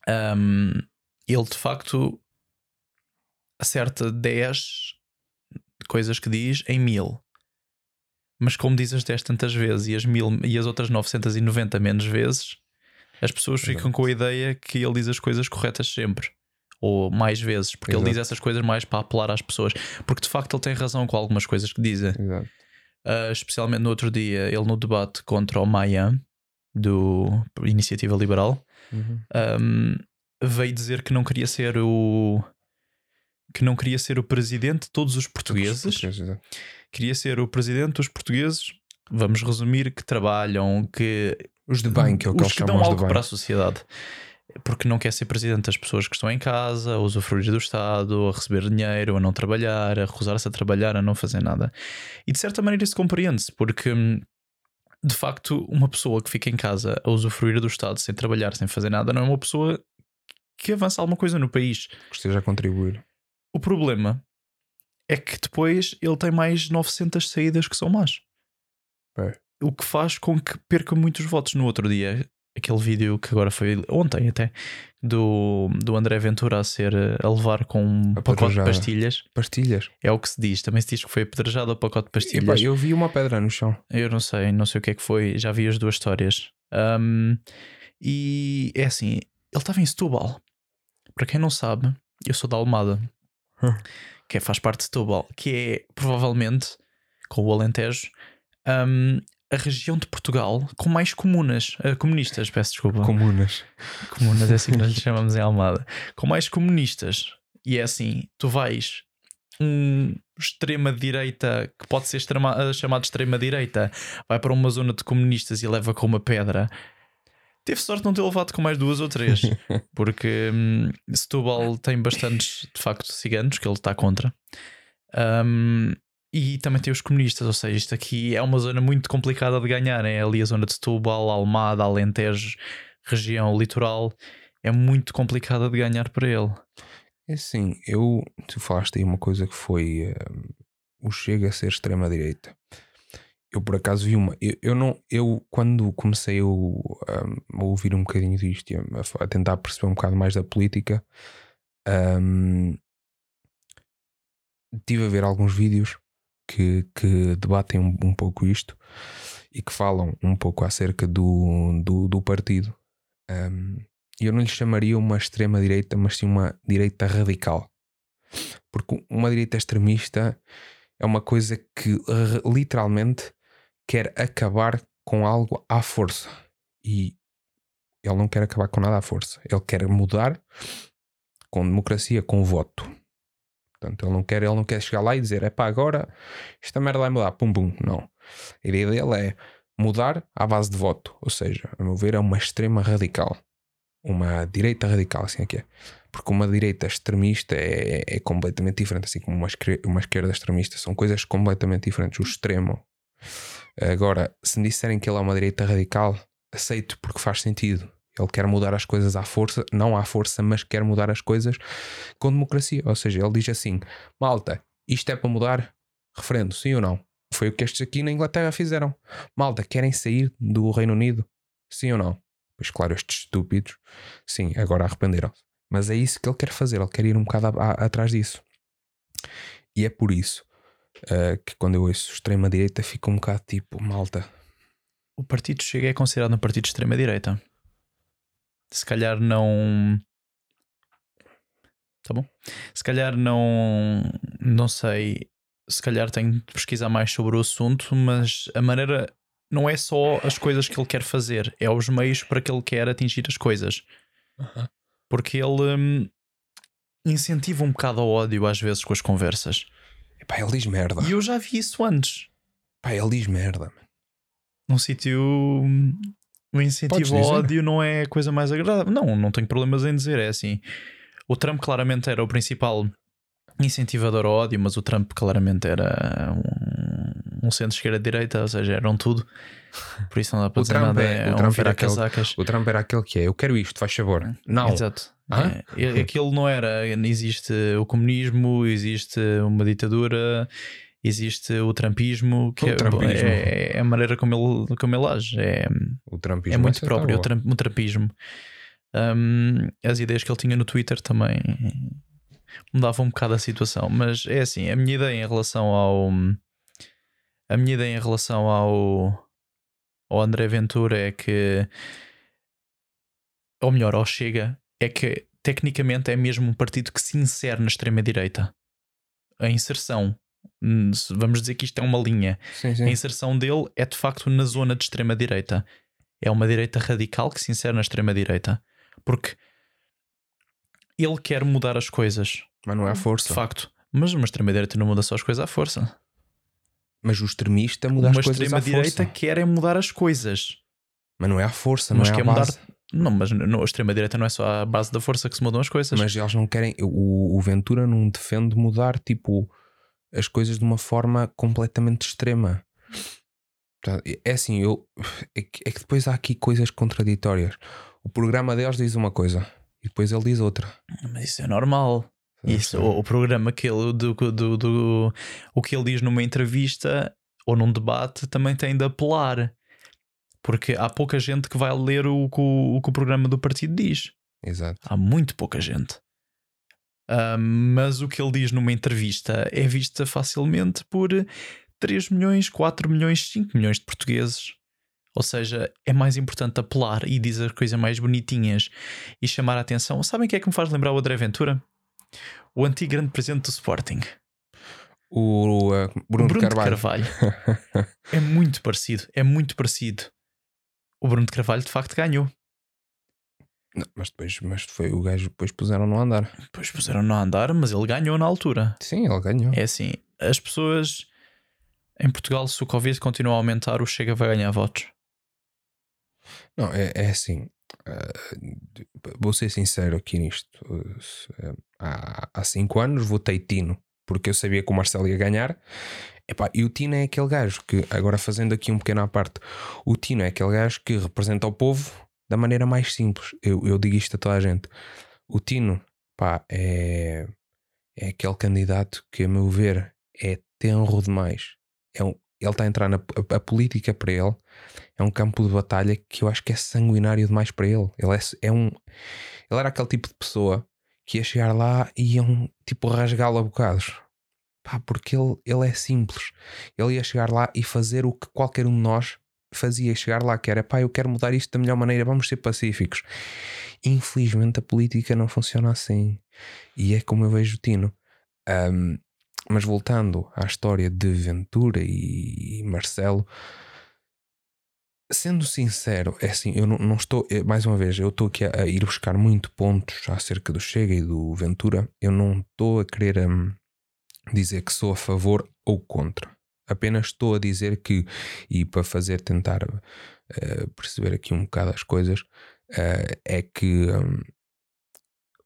Ahm, ele de facto acerta 10 coisas que diz em mil. Mas como diz as 10 tantas vezes e as, mil, e as outras 990 menos vezes, as pessoas ficam Exato. com a ideia que ele diz as coisas corretas sempre. Ou mais vezes, porque ele Exato. diz essas coisas mais para apelar às pessoas. Porque de facto ele tem razão com algumas coisas que dizem. Uh, especialmente no outro dia, ele no debate contra o Maia, do Iniciativa Liberal, Uhum. um, veio dizer que não queria ser o que não queria ser o presidente de todos os portugueses, queria ser o presidente dos portugueses. Vamos resumir que trabalham, que Os de bem, que é o que os que dão algo para a sociedade. Porque não quer ser presidente das pessoas que estão em casa, a usufruir do Estado, a receber dinheiro, a não trabalhar, a recusar-se a trabalhar, a não fazer nada. E de certa maneira isso compreende-se, porque de facto uma pessoa que fica em casa a usufruir do Estado sem trabalhar, sem fazer nada, não é uma pessoa que avança alguma coisa no país. Que esteja a contribuir. O problema é que depois ele tem mais 900 saídas que são más. É. O que faz com que perca muitos votos. No outro dia, aquele vídeo que agora foi ontem até, do, do André Ventura a ser a levar com um pacote de pastilhas, Pastilhas. é o que se diz. Também se diz que foi apedrejado o pacote de Epá, pastilhas. eu vi uma pedra no chão. Eu não sei, não sei o que é que foi, já vi as duas histórias. Um, e é assim, ele estava em Setúbal. Para quem não sabe, eu sou da Almada. Que é- faz parte de Setúbal, que é provavelmente, com o Alentejo, um, a região de Portugal com mais comunas, eh, comunistas, peço desculpa. Comunas. Comunas é assim que nós lhe chamamos em Almada. Com mais comunistas. E é assim, tu vais um extrema-direita, que pode ser extrema, eh, chamado extrema-direita, vai para uma zona de comunistas e leva com uma pedra. Teve sorte de não ter levado com mais duas ou três, porque hum, Setúbal tem bastantes, de facto, ciganos que ele está contra. Hum, E também tem os comunistas, ou seja, isto aqui é uma zona muito complicada de ganhar. É ali a zona de Setúbal, Almada, Alentejo, região litoral. É muito complicada de ganhar para ele. É assim, eu. Tu falaste aí uma coisa que foi eh, o Chega a ser extrema-direita. Eu por acaso vi uma. Eu, eu não. Eu, quando comecei a, ouvir um bocadinho disto e a, a tentar perceber um bocado mais da política, um, tive a ver alguns vídeos que, que debatem um, um, pouco isto e que falam um pouco acerca do, do, do partido. Um, eu não lhe chamaria uma extrema-direita, mas sim uma direita radical. Porque uma direita extremista é uma coisa que literalmente quer acabar com algo à força. E ele não quer acabar com nada à força. Ele quer mudar com democracia, com voto. Portanto, ele não quer, ele não quer chegar lá e dizer, é pá, agora esta merda vai mudar, pum pum. Não. A ideia dele é mudar à base de voto. Ou seja, a meu ver, é uma extrema radical. Uma direita radical, assim é que é. Porque uma direita extremista é, é completamente diferente, assim como uma esquerda extremista. São coisas completamente diferentes. O extremo. Agora, se me disserem que ele é uma direita radical, aceito porque faz sentido. Ele quer mudar as coisas à força, não à força, mas quer mudar as coisas com democracia. Ou seja, ele diz assim: malta, isto é para mudar? Referendo, sim ou não? Foi o que estes aqui na Inglaterra fizeram. Malta, querem sair do Reino Unido? Sim ou não? Pois claro, estes estúpidos, sim, agora arrependeram-se. Mas é isso que ele quer fazer, ele quer ir um bocado a, a, atrás disso. E é por isso uh, que quando eu ouço extrema-direita fico um bocado tipo, malta. O partido Chega é considerado um partido de extrema-direita se calhar não. Tá bom? Se calhar não. Não sei. Se calhar tenho de pesquisar mais sobre o assunto, mas a maneira. Não é só as coisas que ele quer fazer, é os meios para que ele quer atingir as coisas. Uhum. Porque ele hum, incentiva um bocado ao ódio às vezes com as conversas. Pá, ele diz merda. E eu já vi isso antes. Pá, ele diz merda. Num sítio o incentivo ao ódio não é a coisa mais agradável. Não, não tenho problemas em dizer. É assim. O Trump claramente era o principal incentivador ao ódio, mas o Trump claramente era um, um centro-esquerda-direita, ou seja, eram tudo. Por isso não dá para o dizer Trump nada. É, é o, Trump era aquele, o Trump era aquele que é: eu quero isto, faz favor. Não. Exato. É, aquilo não era. Existe o comunismo, existe uma ditadura existe o trampismo, que o é, trampismo. É, é, a maneira como ele, como ele age. É, o trampismo é muito próprio, o, tram, o trampismo. Um, as ideias que ele tinha no Twitter também mudavam um bocado a situação, mas é assim, a minha ideia em relação ao a minha ideia em relação ao ao André Ventura é que ou melhor, ao Chega é que tecnicamente é mesmo um partido que se insere na extrema direita. A inserção Hum, vamos dizer que isto é uma linha. Sim, sim. A inserção dele é de facto na zona de extrema-direita. É uma direita radical que se insere na extrema-direita. Porque ele quer mudar as coisas. Mas não é a força. De facto. Mas uma extrema-direita não muda só as coisas à força. Mas o extremista muda uma as coisas à força. Uma extrema-direita quer é mudar as coisas. Mas não é a força, não mas é a base. Mudar... Não, mas a extrema-direita não é só a base da força que se mudam as coisas. Mas eles não querem. O, o Ventura não defende mudar, tipo as coisas de uma forma completamente extrema. É assim, eu, é, que, é que depois há aqui coisas contraditórias. O programa deles diz uma coisa e depois ele diz outra. Mas isso é normal. Isso, o, o, programa que ele, do, do, do, o que ele diz numa entrevista ou num debate também tem de apelar. Porque há pouca gente que vai ler o, o, o que o programa do partido diz. Exato. Há muito pouca gente. Uh, mas o que ele diz numa entrevista é vista facilmente por 3 milhões, 4 milhões, 5 milhões de portugueses. Ou seja, é mais importante apelar e dizer coisas mais bonitinhas e chamar a atenção. Sabem o que é que me faz lembrar o André Ventura? O antigo grande presidente do Sporting. O uh, Bruno, Bruno Carvalho. Carvalho. é muito parecido, é muito parecido. O Bruno de Carvalho de facto ganhou. Não, mas depois mas foi o gajo, depois puseram-no a andar. Depois puseram-no a andar, mas ele ganhou na altura. Sim, ele ganhou. É assim, as pessoas em Portugal, se o Covid continua a aumentar, o Chega vai ganhar votos. Não, é, é assim. Uh, vou ser sincero aqui nisto. Uh, há, há cinco anos votei Tino porque eu sabia que o Marcelo ia ganhar. Epá, e o Tino é aquele gajo que, agora fazendo aqui um pequeno à parte, o Tino é aquele gajo que representa o povo da maneira mais simples. Eu, eu digo isto a toda a gente. O Tino, pá, é, é aquele candidato que, a meu ver, é tenro demais. É um, ele está a entrar na a, a política para ele, é um campo de batalha que eu acho que é sanguinário demais para ele. Ele é, é um. Ele era aquele tipo de pessoa que ia chegar lá e iam tipo rasgá-lo a bocados. Pá, porque ele, ele é simples. Ele ia chegar lá e fazer o que qualquer um de nós fazia. Chegar lá que era pá, eu quero mudar isto da melhor maneira, vamos ser pacíficos. Infelizmente a política não funciona assim. E é como eu vejo o Tino. Um, mas voltando à história de Ventura e Marcelo, sendo sincero, é assim, eu não, não estou, eh, mais uma vez, eu estou aqui a, a, ir buscar muito pontos acerca do Chega e do Ventura. Eu não estou a querer um, dizer que sou a favor ou contra. Apenas estou a dizer que, e para fazer tentar uh, perceber aqui um bocado as coisas, uh, é que um,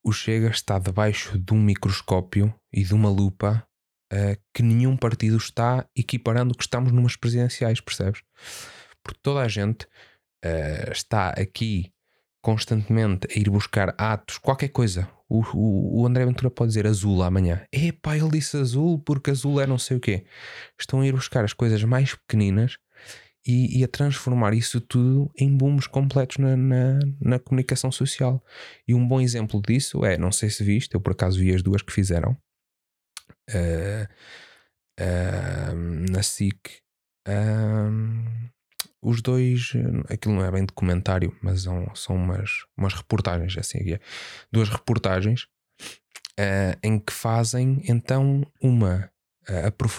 o Chega está debaixo de um microscópio e de uma lupa uh, que nenhum partido está equiparando que estamos numas presidenciais, percebes? Porque toda a gente está aqui constantemente a ir buscar atos, qualquer coisa. O, o, o, André Ventura pode dizer azul amanhã. Epá, ele disse azul porque azul é não sei o quê. Estão a ir buscar as coisas mais pequeninas e, e a transformar isso tudo em booms completos na, na, na, comunicação social. E um bom exemplo disso é, não sei se viste, eu por acaso vi as duas que fizeram, uh, uh, na SIC. Uh, os dois, aquilo não é bem documentário, mas são, são umas, umas reportagens, assim, é. duas reportagens em que fazem então uma,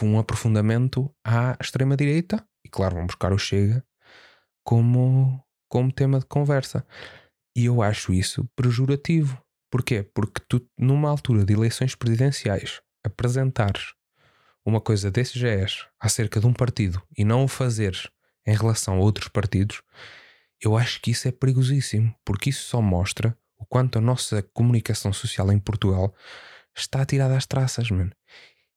um aprofundamento à extrema-direita, e claro, vão buscar o Chega como, como tema de conversa. E eu acho isso pejorativo. Porquê? Porque tu, numa altura de eleições presidenciais, apresentares uma coisa desse género acerca de um partido e não o fazeres em relação a outros partidos, eu acho que isso é perigosíssimo, porque isso só mostra o quanto a nossa comunicação social em Portugal está tirada às traças, mano.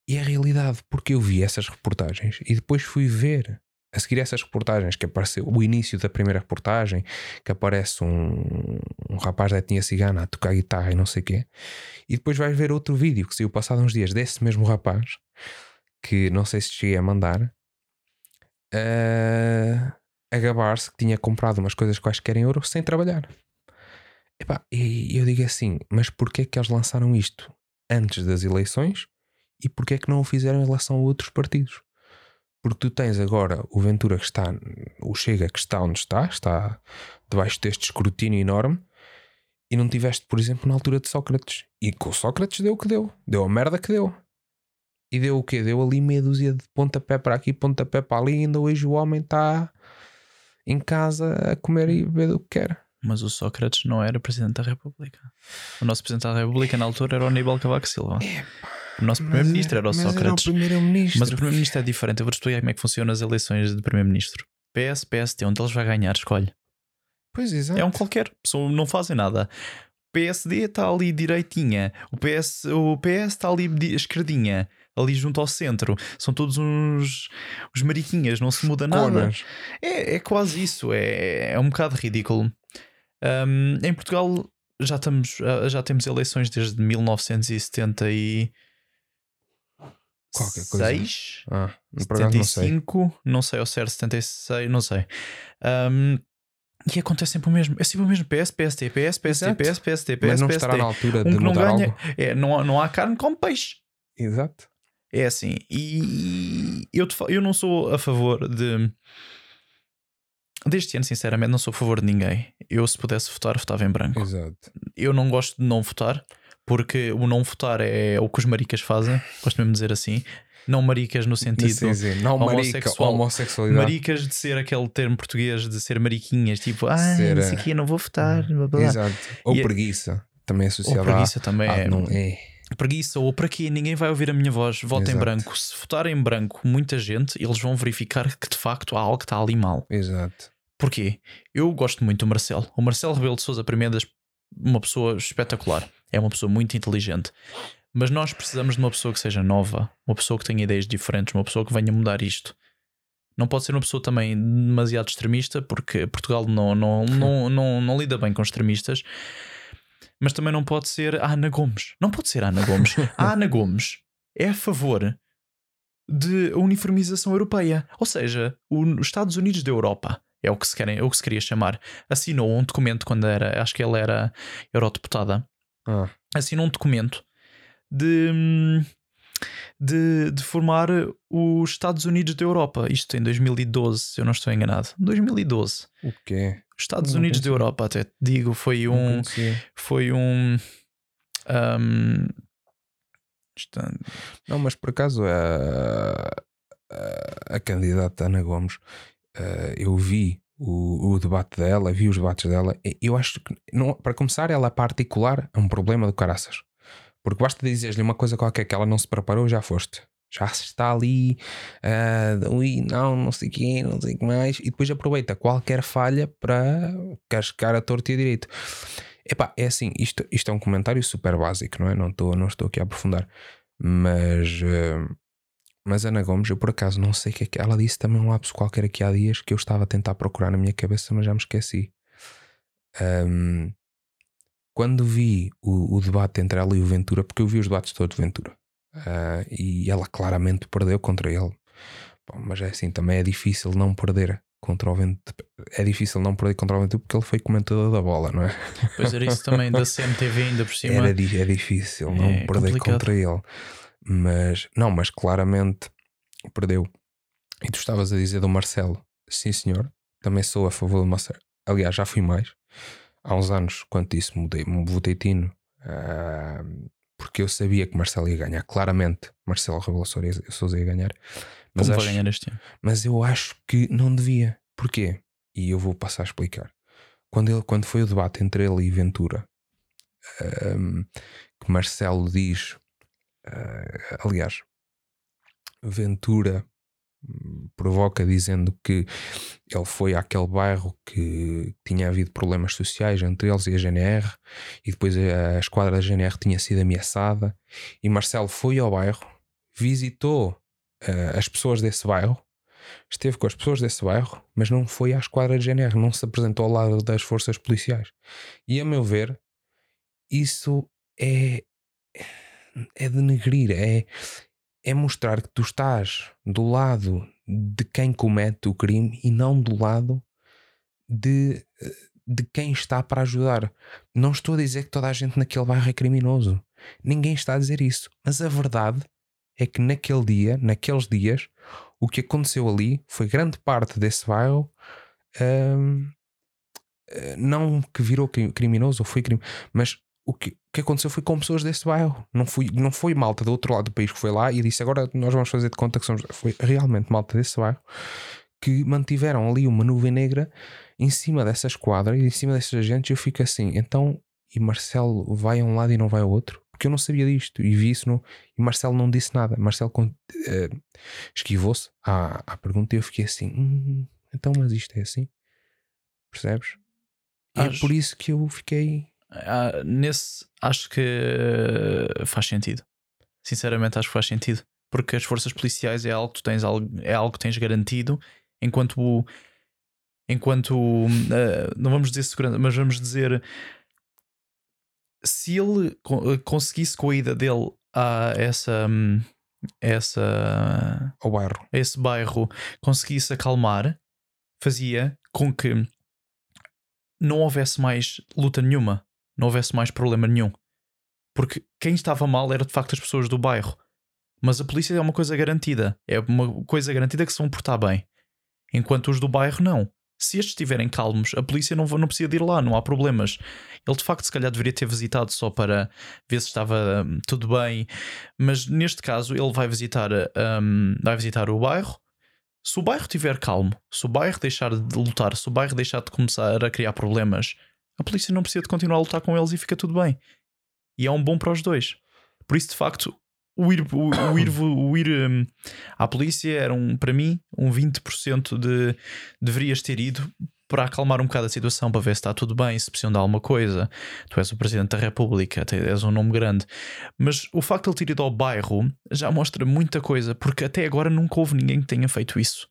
E é a realidade, porque eu vi essas reportagens e depois fui ver a seguir essas reportagens que apareceu o início da primeira reportagem que aparece um, um rapaz da etnia cigana a tocar guitarra e não sei o quê e depois vais ver outro vídeo que saiu passado uns dias desse mesmo rapaz que não sei se cheguei a mandar uh, a gabar-se que tinha comprado umas coisas quaisquer em euro sem trabalhar e eu digo assim mas porquê que eles lançaram isto antes das eleições e porquê que não o fizeram em relação a outros partidos porque tu tens agora o Ventura que está, o Chega que está onde está, está debaixo deste escrutínio enorme, e não tiveste, por exemplo, na altura de Sócrates. E com Sócrates deu o que deu, deu a merda que deu. E deu o quê? Deu ali meia dúzia de pontapé para aqui, pontapé para ali, e ainda hoje o homem está em casa a comer e beber o que quer. Mas o Sócrates não era Presidente da República. O nosso Presidente da República na altura era o Aníbal Cavaco Silva. O nosso primeiro-ministro era o Sócrates. Era o primeiro-ministro. Mas o primeiro-ministro é diferente. Eu vou-te explicar como é que funcionam as eleições de primeiro-ministro. PS, PST, onde eles vai ganhar, escolhe. Pois exato. É um qualquer. Não fazem nada. PSD está ali direitinha. O PS, o PS está ali esquerdinha. Ali junto ao centro. São todos uns, uns mariquinhas, não se muda nada. É, é quase isso. É, é um bocado ridículo. Um, em Portugal já, estamos, já temos eleições desde 1970 e Qualquer coisa. 6, ah, 75, não sei. não sei ao certo, 76, não sei. Um, e acontece sempre o mesmo. É sempre o mesmo. PS, PST, PS, PST. PS, PST, PS, Mas não PST. estará na altura um de mudar ganha, algo. É, não, não há carne com peixe. Exato. É assim. E eu, te, eu não sou a favor de. Deste ano, sinceramente, não sou a favor de ninguém. Eu, se pudesse votar, votava em branco. Exato. Eu não gosto de não votar porque o não votar é o que os maricas fazem, gosto mesmo de dizer assim. Não maricas no sentido sim, sim. Não homossexual, homossexualidade. Maricas de ser aquele termo português de ser mariquinhas, tipo, ah, ser, não sei aqui, não vou votar. Blá, blá. Exato. Ou e, é preguiça, também associada ou preguiça também ah, é, não é. Preguiça, ou para quê? Ninguém vai ouvir a minha voz. Vota em branco. Se votar em branco, muita gente, eles vão verificar que de facto há algo que está ali mal. Exato. Porquê? Eu gosto muito do Marcelo. O Marcelo Rebelo de Souza, para mim, é uma pessoa espetacular. é uma pessoa muito inteligente. Mas nós precisamos de uma pessoa que seja nova, uma pessoa que tenha ideias diferentes, uma pessoa que venha mudar isto. Não pode ser uma pessoa também demasiado extremista, porque Portugal não, não, não, não, não lida bem com extremistas. Mas também não pode ser a Ana Gomes. Não pode ser a Ana Gomes. A Ana Gomes é a favor de uniformização europeia. Ou seja, os Estados Unidos da Europa é o que se, querem, é o que se queria chamar. Assinou um documento quando era, acho que ela era eurodeputada. Ah. Assinou um documento de, de, de formar os Estados Unidos da Europa. Isto em 2012, se eu não estou enganado. 2012. O quê? Os Estados Não Unidos da. Europa, até te digo, foi um. Foi um. um, Não, mas por acaso a, a, a candidata Ana Gomes, eh, eu vi o, o debate dela, vi os debates dela. Eu acho que, não, para começar, ela particular é um problema do caraças. Porque basta dizer-lhe uma coisa qualquer que ela não se preparou, já foste. Já está ali, ah, ui, não, não sei quê, não sei o que mais, e depois aproveita qualquer falha para cascar a torta e a direito. Epá, é assim, isto, isto é um comentário super básico, não é? Não estou não estou aqui a aprofundar. Mas, eh, mas Ana Gomes, eu por acaso não sei o que é que ela disse também um lapso qualquer aqui há dias que eu estava a tentar procurar na minha cabeça, mas já me esqueci. Ahm, quando vi o, o debate entre ela e o Ventura, porque eu vi os debates todos de Ventura, ah, e ela claramente perdeu contra ele. Bom, mas é assim, também é difícil não perder contra o Ventura. É difícil não perder contra o Ventura porque ele foi comentador da bola, não é? Pois era isso também da CMTV, ainda por cima. Era, é difícil não É perder complicado. contra ele. Mas, não, mas claramente perdeu. E tu estavas a dizer do Marcelo, sim senhor, também sou a favor do Marcelo. Aliás, já fui mais. Há uns anos, quanto isso, mudei, votei Tino, ah, porque eu sabia que Marcelo ia ganhar. Claramente, Marcelo Rebelo Sousa- ia ganhar. Mas, Como acho, vai ganhar este ano? mas eu acho que não devia. Porquê? E eu vou passar a explicar. Quando, ele, quando foi o debate entre ele e Ventura, ahm, que Marcelo diz, ah, aliás, Ventura provoca dizendo que ele foi àquele bairro que tinha havido problemas sociais entre eles e a GNR, e depois a, esquadra da GNR tinha sido ameaçada, e Marcelo foi ao bairro, visitou ah, as pessoas desse bairro, esteve com as pessoas desse bairro, mas não foi à esquadra da GNR, não se apresentou ao lado das forças policiais. E a meu ver, isso é é denegrir, é, é mostrar que tu estás do lado de quem comete o crime e não do lado de, de quem está para ajudar. Não estou a dizer que toda a gente naquele bairro é criminoso. Ninguém está a dizer isso. Mas a verdade é que naquele dia, naqueles dias, o que aconteceu ali foi grande parte desse bairro. hum, eh, não que virou cri- criminoso ou foi crime, mas o que, o que aconteceu foi com pessoas desse bairro. Não, fui, não foi malta do outro lado do país que foi lá e disse agora nós vamos fazer de conta que somos. Foi realmente malta desse bairro que mantiveram ali uma nuvem negra em cima dessa esquadra e em cima desses agentes. Eu fico assim, então, e Marcelo vai a um lado e não vai ao outro? Porque eu não sabia disto e vi isso no, e Marcelo não disse nada. Marcelo eh, esquivou-se à, à pergunta e eu fiquei assim, "Hum, então, mas isto é assim? Percebes? E É por isso que eu fiquei nesse, acho que eh, faz sentido. Sinceramente, acho que faz sentido. Porque as forças policiais é algo que tens, é algo que tens garantido, enquanto. o- Enquanto. eh, não vamos dizer segurança, mas vamos dizer. Se ele co- conseguisse com a ida dele a essa. essa ao bairro. esse bairro conseguisse acalmar, fazia com que não houvesse mais luta nenhuma, não houvesse mais problema nenhum. Porque quem estava mal era de facto as pessoas do bairro. Mas a polícia é uma coisa garantida. É uma coisa garantida que se vão portar bem. Enquanto os do bairro não. Se estes estiverem calmos, a polícia não, não precisa de ir lá, não há problemas. Ele de facto, se calhar, deveria ter visitado só para ver se estava hum, tudo bem. Mas neste caso, ele vai visitar, hum, vai visitar o bairro. Se o bairro estiver calmo, se o bairro deixar de lutar, se o bairro deixar de começar a criar problemas, a polícia não precisa de continuar a lutar com eles e fica tudo bem. E é um bom para os dois. Por isso, de facto, o ir, o, o ir, o ir hum, à polícia era, um, para mim, um 20% de deverias ter ido para acalmar um bocado a situação, para ver se está tudo bem, se precisam de alguma coisa. Tu és o Presidente da República, és um nome grande. Mas o facto de ele ter ido ao bairro já mostra muita coisa, porque até agora nunca houve ninguém que tenha feito isso.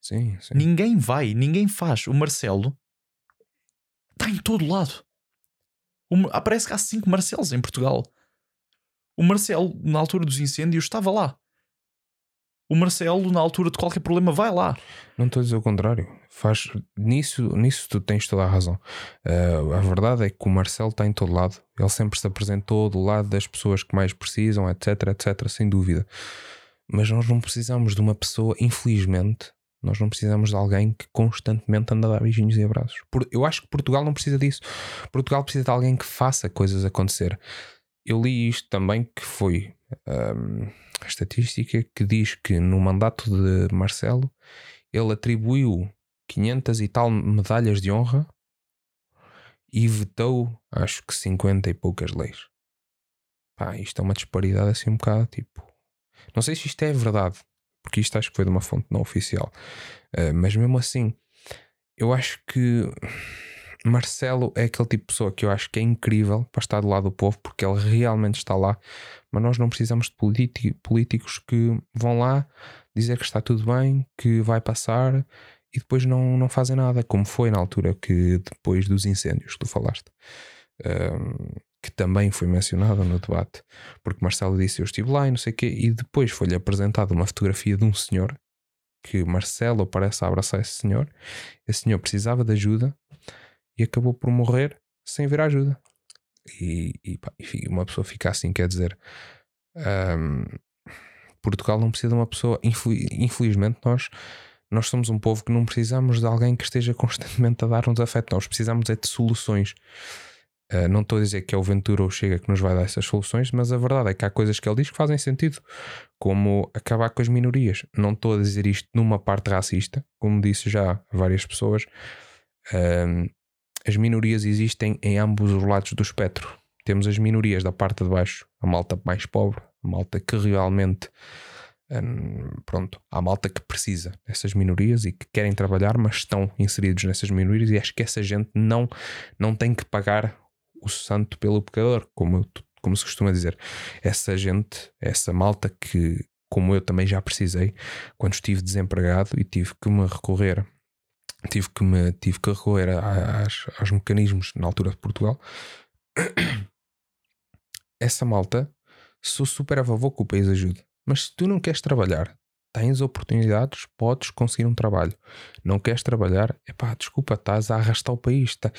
Sim, sim. Ninguém vai, ninguém faz. O Marcelo está em todo lado. O, ah, parece que há cinco Marcelos em Portugal. O Marcelo, na altura dos incêndios, estava lá. O Marcelo, na altura de qualquer problema, vai lá. Não estou a dizer o contrário. Faz, nisso, nisso tu tens toda a razão. Uh, a verdade é que o Marcelo está em todo lado. Ele sempre se apresentou do lado das pessoas que mais precisam, etc, etc, sem dúvida. Mas nós não precisamos de uma pessoa, infelizmente, nós não precisamos de alguém que constantemente anda a dar beijinhos e abraços. Eu acho que Portugal não precisa disso. Portugal precisa de alguém que faça coisas acontecer. Eu li isto também que foi um, a estatística que diz que no mandato de Marcelo ele atribuiu 500 e tal medalhas de honra e vetou acho que 50 e poucas leis. Pá, isto é uma disparidade assim um bocado tipo. Não sei se isto é verdade, porque isto acho que foi de uma fonte não oficial, uh, mas mesmo assim, eu acho que Marcelo é aquele tipo de pessoa que eu acho que é incrível para estar do lado do povo, porque ele realmente está lá. Mas nós não precisamos de políticos que vão lá dizer que está tudo bem, que vai passar e depois não, não fazem nada, como foi na altura que depois dos incêndios que tu falaste. Um, que também foi mencionada no debate, porque Marcelo disse eu estive lá e não sei o quê, e depois foi-lhe apresentada uma fotografia de um senhor que Marcelo parece abraçar esse senhor. Esse senhor precisava de ajuda e acabou por morrer sem ver ajuda. E, e, pá, uma pessoa fica assim, quer dizer, um, Portugal não precisa de uma pessoa. Infelizmente, nós, nós somos um povo que não precisamos de alguém que esteja constantemente a dar-nos afeto, nós precisamos é de soluções. Uh, não estou a dizer que é o Ventura ou Chega que nos vai dar essas soluções, mas a verdade é que há coisas que ele diz que fazem sentido, como acabar com as minorias. Não estou a dizer isto numa parte racista, como disse já várias pessoas. Uh, as minorias existem em ambos os lados do espectro. Temos as minorias da parte de baixo, a malta mais pobre, a malta que realmente. Hum, pronto, há malta que precisa dessas minorias e que querem trabalhar, mas estão inseridos nessas minorias, e acho que essa gente não, não tem que pagar o santo pelo pecador, como, como se costuma dizer. Essa gente, essa malta que, como eu também já precisei, quando estive desempregado e tive que me recorrer tive que, me, tive que recorrer às, aos mecanismos na altura de Portugal. Essa malta, sou super a favor que o país ajude. Mas se tu não queres trabalhar, tens oportunidades, podes conseguir um trabalho. Não queres trabalhar, epá, desculpa, estás a arrastar o país. Tá?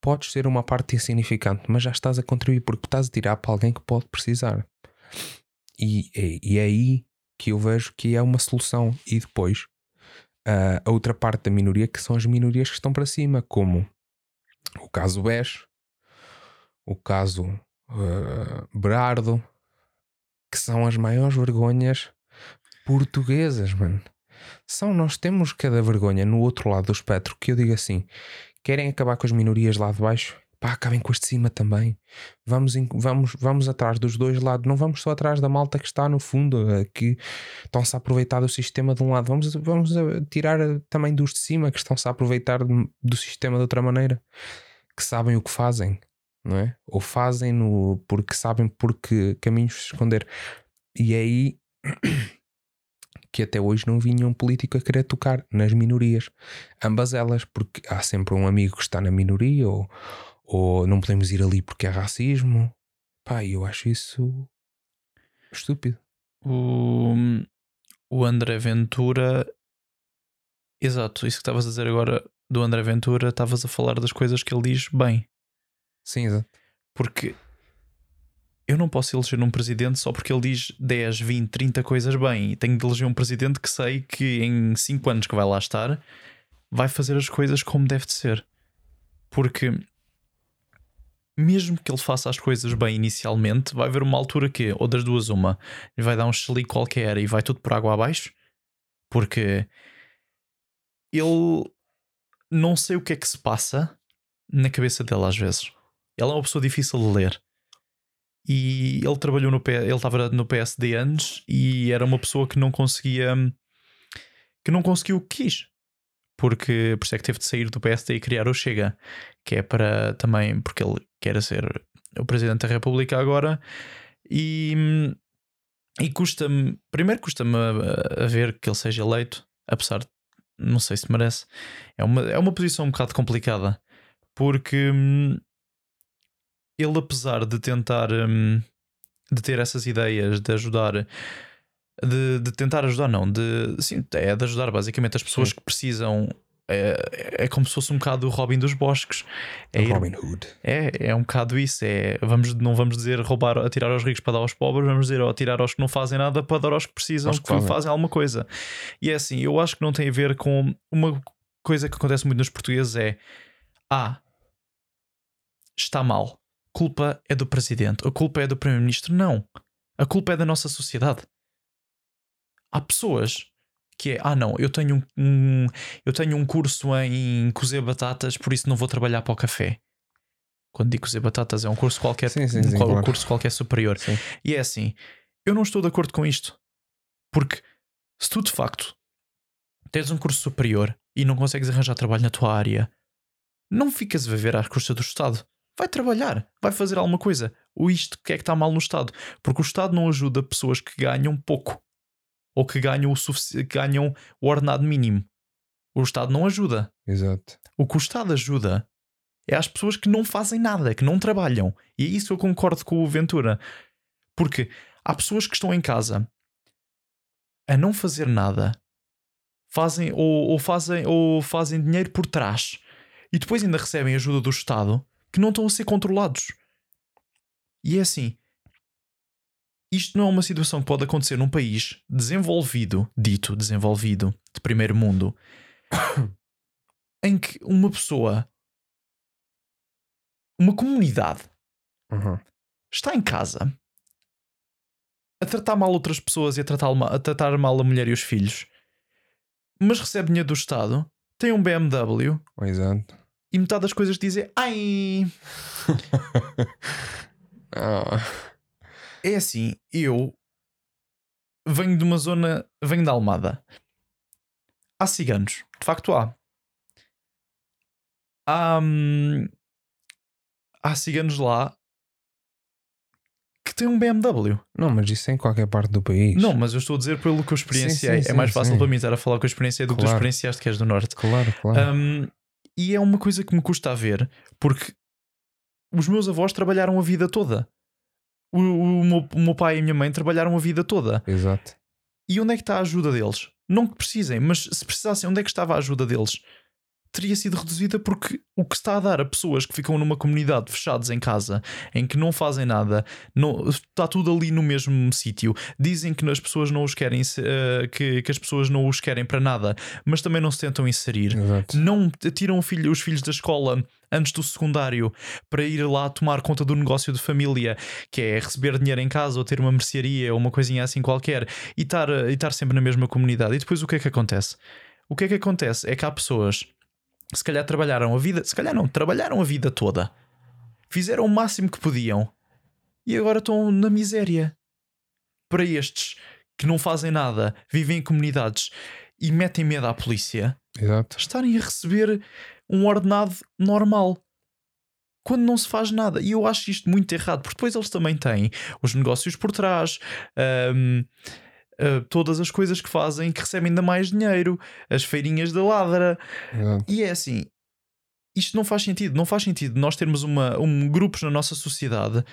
Podes ser uma parte insignificante, mas já estás a contribuir porque estás a tirar para alguém que pode precisar. E, e, e é aí que eu vejo que é uma solução. E depois, uh, a outra parte da minoria, que são as minorias que estão para cima, como o caso BES, o caso uh, Berardo, que são as maiores vergonhas portuguesas, mano. São, nós temos cada vergonha no outro lado do espectro que eu digo assim: querem acabar com as minorias lá de baixo? pá, acabem com as de cima também. Vamos, vamos, vamos atrás dos dois lados, não vamos só atrás da malta que está no fundo, eh, que estão-se a aproveitar do sistema de um lado, vamos, vamos tirar eh, também dos de cima que estão-se a aproveitar do sistema de outra maneira, que sabem o que fazem, não é? Ou fazem no, porque sabem porque caminhos se esconder. E aí que até hoje não vinha um político a querer tocar nas minorias, ambas elas, porque há sempre um amigo que está na minoria ou ou não podemos ir ali porque é racismo. Pá, eu acho isso estúpido. O, o André Ventura, exato, isso que estavas a dizer agora do André Ventura, estavas a falar das coisas que ele diz bem. Sim, exato. Porque eu não posso eleger um presidente só porque ele diz 10, 20, 30 coisas bem. Tenho de eleger um presidente que sei que em 5 anos que vai lá estar vai fazer as coisas como deve de ser. Porque mesmo que ele faça as coisas bem inicialmente, vai haver uma altura que, ou das duas, uma, vai dar um chelique qualquer e vai tudo por água abaixo, porque ele não sei o que é que se passa na cabeça dele às vezes. Ele é uma pessoa difícil de ler. E ele trabalhou no ele estava no PSD antes e era uma pessoa que não conseguia que não conseguiu o que quis. porque por isso é que teve de sair do PSD e criar o Chega, que é para também, porque ele quer ser o Presidente da República agora, e, e custa-me, primeiro custa-me a, a ver que ele seja eleito, apesar de não sei se merece, é uma, é uma posição um bocado complicada, porque hum, ele, apesar de tentar hum, de ter essas ideias, de ajudar. De, de tentar ajudar, não, de sim, é de ajudar basicamente as pessoas Sim. que precisam. É, é como se fosse um bocado o Robin dos Bosques. É, ir- Robin Hood. é, é um bocado isso. É, vamos, não vamos dizer roubar, atirar aos ricos para dar aos pobres, vamos dizer atirar aos que não fazem nada para dar aos que precisam, Aos que, que fazem. fazem alguma coisa. E é assim, eu acho que não tem a ver com uma coisa que acontece muito nos portugueses é ah, está mal. Culpa é do presidente, a culpa é do primeiro-ministro. Não. A culpa é da nossa sociedade. Há pessoas que é, ah não, eu tenho um, um- eu tenho um curso em cozer batatas, por isso não vou trabalhar para o café. Quando digo cozer batatas é um curso qualquer, Sim, sim, um sim, qual- claro. curso qualquer superior. Sim. E é assim, eu não estou de acordo com isto. Porque se tu de facto tens um curso superior e não consegues arranjar trabalho na tua área, não ficas a viver à custa do Estado. Vai trabalhar, vai fazer alguma coisa. O isto que é que está mal no Estado? Porque o Estado não ajuda pessoas que ganham pouco ou que ganham o, que ganham o ordenado mínimo. O Estado não ajuda. Exato. O que o Estado ajuda é às pessoas que não fazem nada, que não trabalham. E é isso que eu concordo com o Ventura. Porque há pessoas que estão em casa a não fazer nada, fazem ou, ou fazem ou fazem dinheiro por trás e depois ainda recebem ajuda do Estado que não estão a ser controlados. E é assim. Isto não é uma situação que pode acontecer num país desenvolvido, dito desenvolvido, de primeiro mundo, em que uma pessoa, uma comunidade, Uhum. está em casa a tratar mal outras pessoas e a tratar, mal, a tratar mal a mulher e os filhos, mas recebe dinheiro do Estado, tem um BMW Exato. E metade das coisas dizem ai. Ah, É assim, eu venho de uma zona, venho da Almada. Há ciganos, de facto há. Há, hum, há ciganos lá que têm um BMW. não, mas isso é em qualquer parte do país. Não, mas eu estou a dizer pelo que eu experienciei. sim, é mais sim, fácil sim. para mim estar a falar com a experiência do que tu Claro. experienciaste que és do Norte. Claro, claro. Um, e é uma coisa que me custa a ver, porque os meus avós trabalharam a vida toda. O, o meu, o meu pai e a minha mãe trabalharam a vida toda. Exato. E onde é que está a ajuda deles? Não que precisem, mas se precisassem, onde é que estava a ajuda deles? Teria sido reduzida porque o que está a dar a pessoas que ficam numa comunidade fechados em casa, em que não fazem nada, não, está tudo ali no mesmo sítio. Dizem que as pessoas não os querem, eh, que, que as pessoas não os querem para nada, mas também não se tentam inserir Exato. não tiram o filho- os filhos da escola antes do secundário para ir lá tomar conta do negócio de família, que é receber dinheiro em casa ou ter uma mercearia ou uma coisinha assim qualquer e estar, e estar sempre na mesma comunidade. E depois o que é que acontece? O que é que acontece é que há pessoas se calhar trabalharam a vida, se calhar não, trabalharam a vida toda, fizeram o máximo que podiam e agora estão na miséria. Para estes que não fazem nada, vivem em comunidades e metem medo à polícia, Exato. estarem a receber um ordenado normal quando não se faz nada. E eu acho isto muito errado, porque depois eles também têm os negócios por trás, hum, ah, todas as coisas que fazem que recebem ainda mais dinheiro, as feirinhas da ladra. Exato. E é assim. Isto não faz sentido. Não faz sentido nós termos uma, um, grupos na nossa sociedade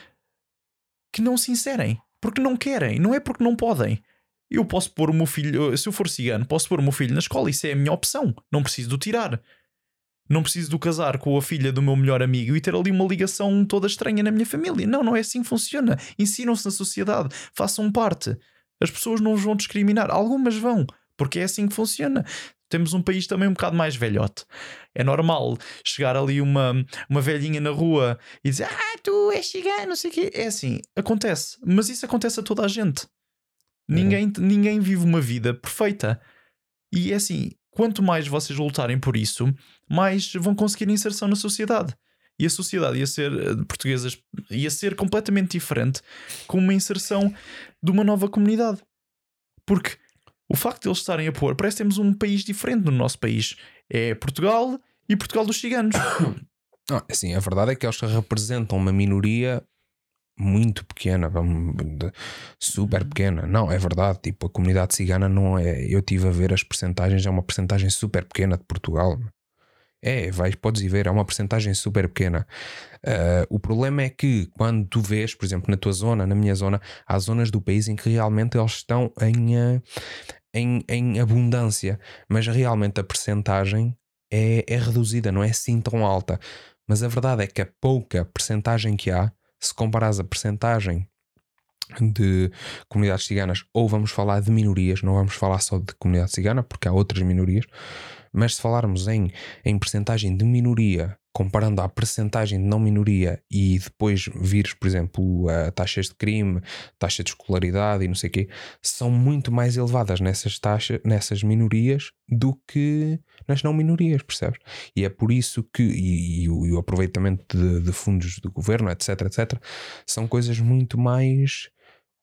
que não se inserem. Porque não querem. Não é porque não podem. Eu posso pôr o meu filho, se eu for cigano, posso pôr o meu filho na escola. Isso é a minha opção. Não preciso do tirar. Não preciso do casar com a filha do meu melhor amigo e ter ali uma ligação toda estranha na minha família. Não, não é assim que funciona. Insiram-se na sociedade. Façam parte. As pessoas não os vão discriminar. Algumas vão. Porque é assim que funciona. Temos um país também um bocado mais velhote. É normal chegar ali uma, uma velhinha na rua e dizer Ah, tu és cigano, não sei o quê. É assim, acontece. Mas isso acontece a toda a gente. Ninguém, ninguém vive uma vida perfeita. E é assim, quanto mais vocês lutarem por isso, mais vão conseguir inserção na sociedade. E a sociedade ia ser eh, portuguesa, ia ser completamente diferente com uma inserção de uma nova comunidade. Porque o facto de eles estarem a pôr, parece que temos um país diferente no nosso país. É Portugal e Portugal dos ciganos. Assim, a verdade é que eles representam uma minoria muito pequena, super pequena. Não, é verdade. Tipo, a comunidade cigana não é. Eu tive a ver as percentagens, é uma percentagem super pequena de Portugal. É, vais, podes ir ver, é uma percentagem super pequena. Ah, o problema é que quando tu vês, por exemplo, na tua zona, na minha zona, há zonas do país em que realmente eles estão em, ah, em, em abundância, mas realmente a percentagem é, é reduzida, não é assim tão alta. Mas a verdade é que a pouca percentagem que há, se comparares a percentagem de comunidades ciganas, ou vamos falar de minorias, não vamos falar só de comunidade cigana, porque há outras minorias, mas se falarmos em, em percentagem de minoria, comparando à percentagem de não minoria e depois vires, por exemplo, a taxas de crime, taxa de escolaridade e não sei o quê, são muito mais elevadas nessas taxas, nessas minorias do que nas não minorias, percebes? E é por isso que, e, e o, e o aproveitamento de, de fundos do governo, etc, etc, são coisas muito mais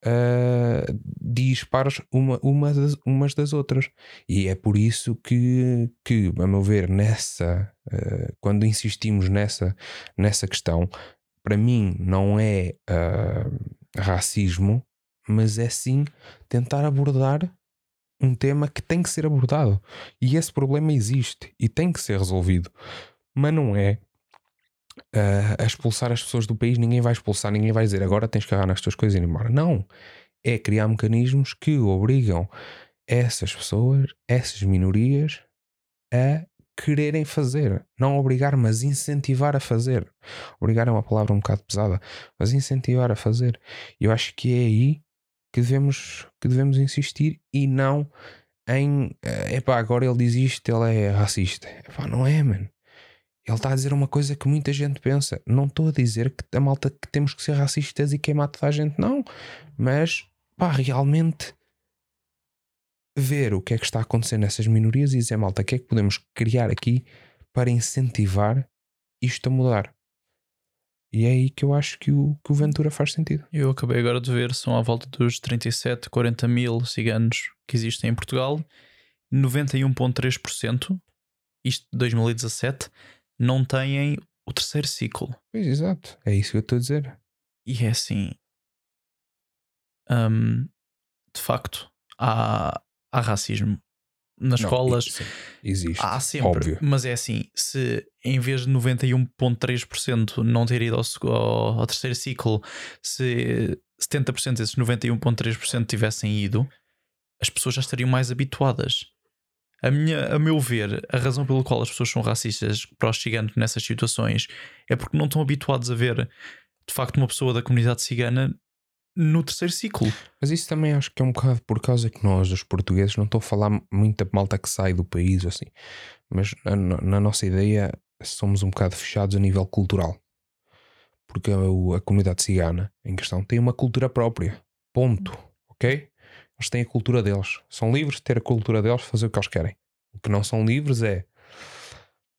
uh, dispares uma, uma das, umas das outras. E é por isso que, que a meu ver, nessa, uh, quando insistimos nessa, nessa questão, para mim não é uh, racismo, mas é sim tentar abordar um tema que tem que ser abordado. E esse problema existe e tem que ser resolvido. Mas não é a expulsar as pessoas do país. Ninguém vai expulsar, ninguém vai dizer agora tens que agarrar nas tuas coisas e ir embora. Não. É criar mecanismos que obrigam essas pessoas, essas minorias, a quererem fazer. Não obrigar, mas incentivar a fazer. Obrigar é uma palavra um bocado pesada, mas incentivar a fazer. Eu acho que é aí que devemos, que devemos insistir e não em epá, agora ele diz isto, ele é racista. Epá, não é, mano. Ele está a dizer uma coisa que muita gente pensa. Não estou a dizer que a malta que temos que ser racistas e queimar toda a gente, não. Mas, pá, realmente ver o que é que está a acontecer nessas minorias e dizer, malta, o que é que podemos criar aqui para incentivar isto a mudar. E é aí que eu acho que o, que o Ventura faz sentido. Eu acabei agora de ver, são à volta dos 37, 40 mil ciganos que existem em Portugal. 91,3%, isto de 2017, não têm o terceiro ciclo. Pois, exato. É isso que eu estou a dizer. E é assim. hum, de facto, há, há racismo. Nas Não, escolas sim, existe. há sempre. óbvio. Mas é assim: se em vez de 91,3% não ter ido ao, ao, ao terceiro ciclo, se 70% desses 91,3% tivessem ido, as pessoas já estariam mais habituadas. A, minha, a meu ver, a razão pela qual as pessoas são racistas para os ciganos nessas situações é porque não estão habituados a ver de facto uma pessoa da comunidade cigana no terceiro ciclo. Mas isso também acho que é um bocado por causa que nós, os portugueses, não estou a falar muita malta que sai do país, assim, mas na, na nossa ideia somos um bocado fechados a nível cultural. Porque a, a comunidade cigana em questão tem uma cultura própria. Ponto. Ok? Têm a cultura deles. São livres de ter a cultura deles, fazer o que eles querem. O que não são livres é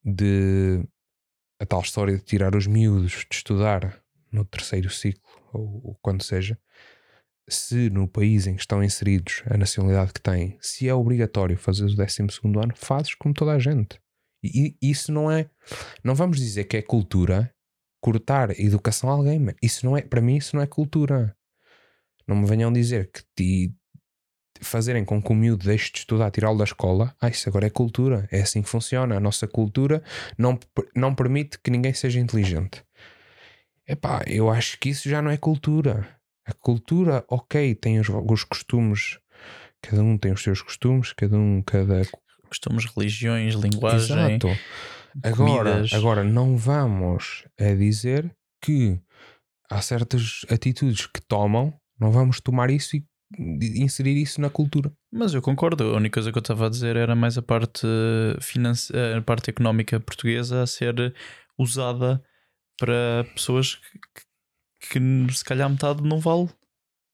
de a tal história de tirar os miúdos de estudar no terceiro ciclo ou, ou quando seja, se no país em que estão inseridos a nacionalidade que têm, se é obrigatório fazer o 12 ano, fazes como toda a gente. E, e isso não é. Não vamos dizer que é cultura cortar a educação a alguém. Isso não é, para mim, isso não é cultura. Não me venham dizer que ti, fazerem com que o miúdo deixe de estudar, tirá-lo da escola, ah, isso agora é cultura. É assim que funciona. A nossa cultura não, não permite que ninguém seja inteligente. Epá, eu acho que isso já não é cultura. A cultura, ok, tem os, os costumes, cada um tem os seus costumes, cada um, cada. Costumes, religiões, linguagem. Exato. Agora, comidas. agora, não vamos a dizer que há certas atitudes que tomam, não vamos tomar isso e inserir isso na cultura. Mas eu concordo, a única coisa que eu estava a dizer era mais a parte, finance... a parte económica portuguesa a ser usada para pessoas que, que se calhar metade não vale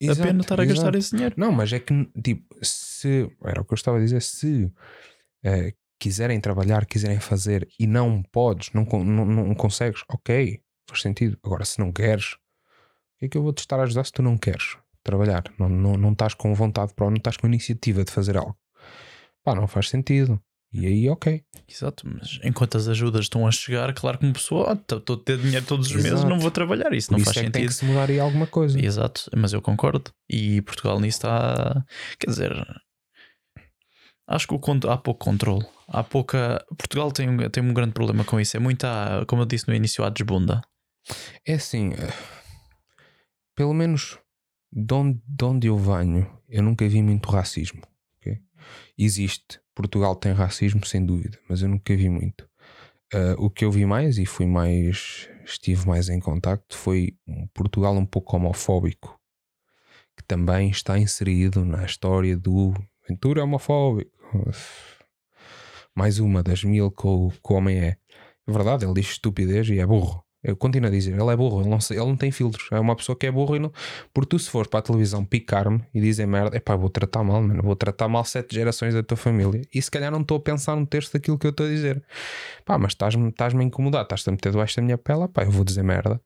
a pena estar a gastar exato. esse dinheiro. Não, mas é que, tipo, se. Era o que eu estava a dizer, se eh, quiserem trabalhar, quiserem fazer e não podes, não, não, não consegues, ok, faz sentido. Agora, se não queres, o que é que eu vou te estar a ajudar se tu não queres trabalhar? Não, não, não estás com vontade para não estás com iniciativa de fazer algo. pá, não faz sentido. E aí, ok. Exato, mas enquanto as ajudas estão a chegar, claro que uma pessoa, estou a ter dinheiro todos os meses, Exato. não vou trabalhar. Isso Por não isso faz é que tem sentido. que se mudar aí alguma coisa. Exato, mas eu concordo. E Portugal nisso está. Quer dizer, acho que o há pouco controle. Há pouca. Portugal tem, um- tem um grande problema com isso. É muita, como eu disse no início, há desbunda. É assim, eh, pelo menos de onde, de onde eu venho, eu nunca vi muito racismo. ok? Existe, Portugal tem racismo, sem dúvida, mas eu nunca vi muito. Eh, o que eu vi mais e fui mais, estive mais em contacto foi um Portugal um pouco homofóbico, que também está inserido na história do Ventura homofóbico. Mais uma das mil que o, que o homem é. É verdade, ele diz estupidez e é burro. Eu continuo a dizer, ele é burro, ele não, ele não tem filtros. É uma pessoa que é burro e não. Porque tu, se fores para a televisão picar-me e dizer merda, epá, vou tratar mal, mano, vou tratar mal sete gerações da tua família. E se calhar não estou a pensar no texto daquilo que eu estou a dizer. Pá, mas estás-me estás a incomodar, estás-te a meter debaixo da minha pele, pá, eu vou dizer merda.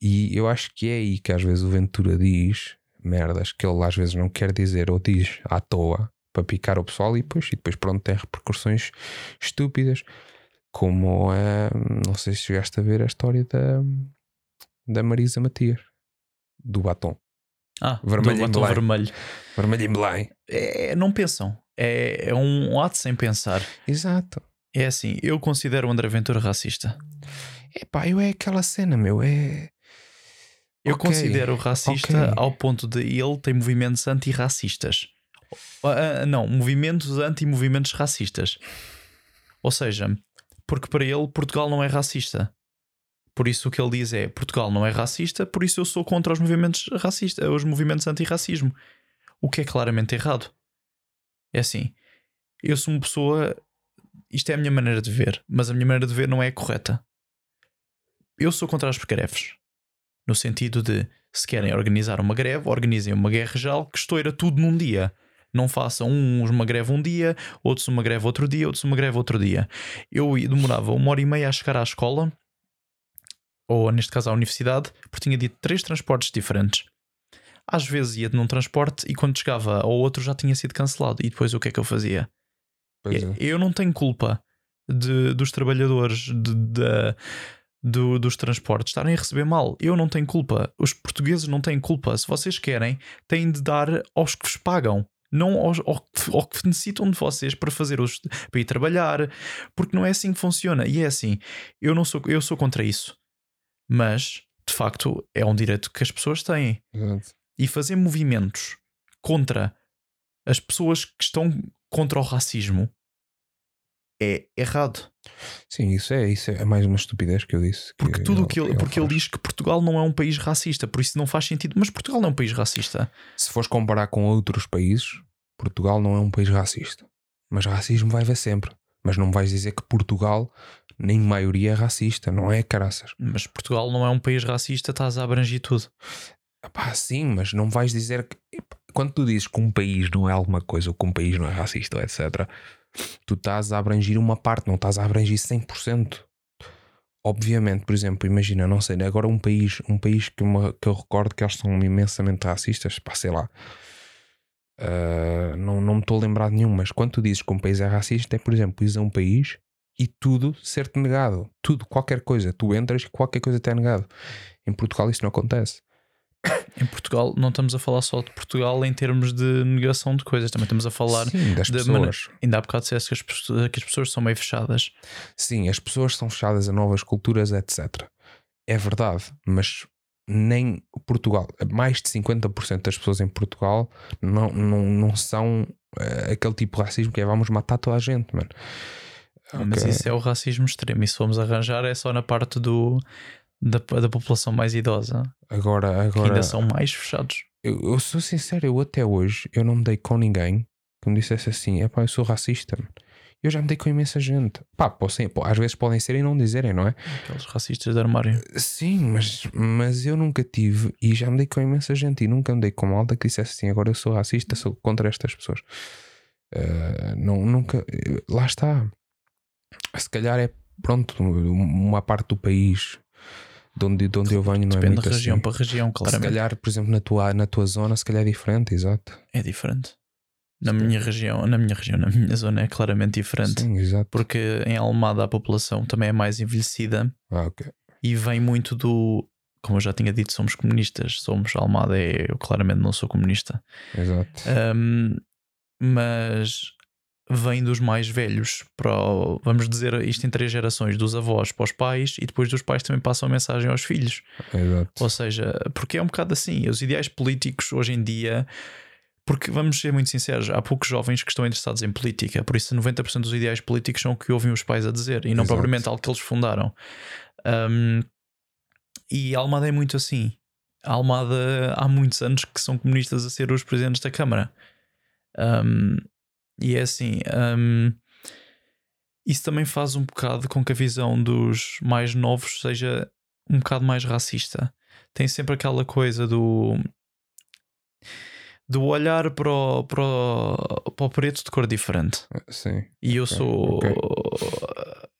E eu acho que é aí que às vezes o Ventura diz merdas que ele às vezes não quer dizer ou diz à toa para picar o pessoal e depois, e depois pronto, tem repercussões estúpidas. Como a. Não sei se chegaste a ver a história da, da Marisa Matias, do batom. Ah, Vermelho do batom Belém. vermelho. Vermelho em Belém. É, não pensam. É, é um ato sem pensar. Exato. É assim, eu considero o André Ventura racista. Epá, eu é aquela cena, meu. É. Eu Ok, considero racista ok. ao ponto de ele tem movimentos antirracistas. Ah, não, movimentos anti-movimentos racistas. Ou seja, porque para ele Portugal não é racista. Por isso o que ele diz é Portugal não é racista, por isso eu sou contra os movimentos racistas, os movimentos antirracismo. O que é claramente errado. É assim, eu sou uma pessoa. Isto é a minha maneira de ver, mas a minha maneira de ver não é correta. Eu sou contra as greves. No sentido de, se querem organizar uma greve, organizem uma guerra geral que estoura tudo num dia. Não façam uns uma greve um dia, outros uma greve outro dia, outros uma greve outro dia. Eu demorava uma hora e meia a chegar à escola, ou neste caso à universidade, porque tinha dito três transportes diferentes. Às vezes ia num transporte e quando chegava ao outro já tinha sido cancelado. E depois o que é que eu fazia? Pois é. Eu não tenho culpa de- dos trabalhadores de- do- dos transportes estarem a receber mal. Eu não tenho culpa. Os portugueses não têm culpa. Se vocês querem, têm de dar aos que vos pagam. Não ao, que- ao que necessitam de vocês para fazer os, para ir trabalhar, porque não é assim que funciona. E é assim, eu não sou, eu sou contra isso, mas de facto é um direito que as pessoas têm Exato. e fazer movimentos contra as pessoas que estão contra o racismo é errado. Sim, isso é, isso é mais uma estupidez que eu disse. Porque tudo o que ele, ele porque ele faz. diz que Portugal não é um país racista, por isso não faz sentido. Mas Portugal não é um país racista. Se fores comparar com outros países, Portugal não é um país racista. Mas racismo vai haver sempre. Mas não vais dizer que Portugal, nem maioria, é racista, não é, caraças? Mas Portugal não é um país racista, estás a abranger tudo. Pá, sim, mas não vais dizer que. Epá, Quando tu dizes que um país não é alguma coisa ou que um país não é racista, etc., tu estás a abranger uma parte, não estás a abranger 100%. Obviamente, por exemplo, imagina, não sei, agora um país, um país que, me- que eu recordo que eles são imensamente racistas, pá, sei lá. Ah, não, não me estou a lembrar de nenhum, mas quando tu dizes que um país é racista, é, por exemplo, ires a um país e tudo ser-te negado. Tudo, qualquer coisa. Tu entras e qualquer coisa te é negado. Em Portugal isso não acontece. Em Portugal, não estamos a falar só de Portugal em termos de negação de coisas, também estamos a falar. Sim, das da pessoas. maneira- Ainda há bocado disseste que as, pessoas- que as pessoas são meio fechadas. Sim, as pessoas são fechadas a novas culturas, etc. É verdade, mas nem Portugal, mais de 50% das pessoas em Portugal não, não, não são eh, aquele tipo de racismo que é vamos matar toda a gente, mano. Mas Ok. isso é o racismo extremo. E se formos arranjar, é só na parte do, da, da população mais idosa, Agora, que agora ainda são mais fechados. eu, eu sou sincero, eu até hoje eu não me dei com ninguém que me dissesse assim, é pá, eu sou racista. mano." Eu já me dei com imensa gente. Pá, possam- às vezes podem ser e não dizerem, não é? Aqueles racistas de armário. Sim, mas, mas eu nunca tive e já me dei com imensa gente e nunca me dei com malta que dissesse assim: agora eu sou racista, sou contra estas pessoas. Ah, não, nunca. eh, Lá está. Se calhar é pronto, uma parte do país de onde, de onde eu venho não é Depende muito de região assim. para região, Se claramente. calhar, por exemplo, na tua, na tua zona, se calhar é diferente, exato. É diferente. Na minha região, na minha região, na minha zona é claramente diferente. Sim, exato. Porque em Almada a população também é mais envelhecida Ah, ok. e vem muito do. Como eu já tinha dito, somos comunistas. Somos Almada, é- eu claramente não sou comunista. Exato. Um, mas vem dos mais velhos para o- vamos dizer isto em três gerações dos avós para os pais e depois dos pais também passam a mensagem aos filhos Exato. ou seja porque é um bocado assim os ideais políticos hoje em dia porque vamos ser muito sinceros há poucos jovens que estão interessados em política por isso 90% dos ideais políticos são o que ouvem os pais a dizer e não Exato. propriamente algo que eles fundaram Um, e a Almada é muito assim a Almada há muitos anos que são comunistas a ser os presidentes da Câmara um, e é assim, um, isso também faz um bocado com que a visão dos mais novos seja um bocado mais racista. Tem sempre aquela coisa do do olhar para o, para o, para o preto de cor diferente. Sim. E eu Ok, sou. ok.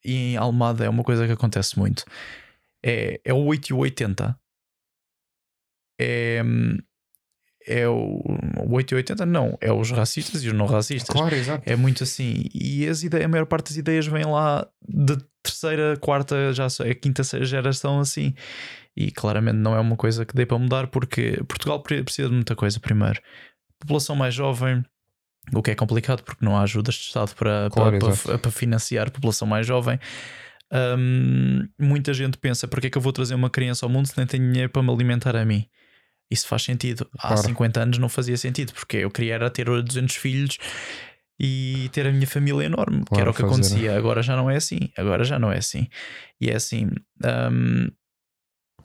E em Almada é uma coisa que acontece muito. É, é o 8 e o 80. É. É o, o 8 e o 80, não. É os racistas e os não racistas. Claro, exato. É muito assim. E as ideias, a maior parte das ideias vem lá de terceira, quarta, já sei, a quinta geração assim. E claramente não é uma coisa que dê para mudar porque Portugal pre- precisa de muita coisa primeiro. População mais jovem, o que é complicado porque não há ajudas de Estado para, Claro, para, para, para financiar a população mais jovem. Hum, muita gente pensa: porque é que eu vou trazer uma criança ao mundo se nem tenho dinheiro para me alimentar a mim? Isso faz sentido. Há Claro. 50 anos não fazia sentido, porque eu queria era ter 200 filhos e ter a minha família enorme, que Claro, era o que fazer- acontecia. Agora já não é assim. Agora já não é assim. E é assim. hum,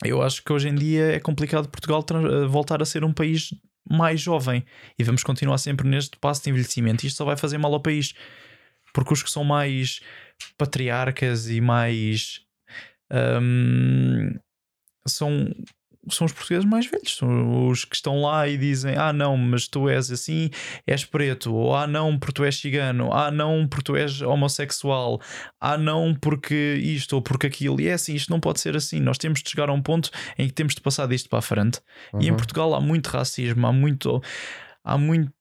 eu acho que hoje em dia é complicado Portugal eh, voltar a ser um país mais jovem e vamos continuar sempre neste passo de envelhecimento. Isto só vai fazer mal ao país porque os que são mais patriarcas e mais hum, são são os portugueses mais velhos, são os que estão lá e dizem: Ah, não, mas tu és assim, és preto, ou ah, não, porque tu és cigano, ah, não, porque tu és homossexual, ah, não, porque isto ou porque aquilo. E é assim, isto não pode ser assim. Nós temos de chegar a um ponto em que temos de passar disto para a frente. E em Uhum. Portugal há muito racismo, há muito, há muito,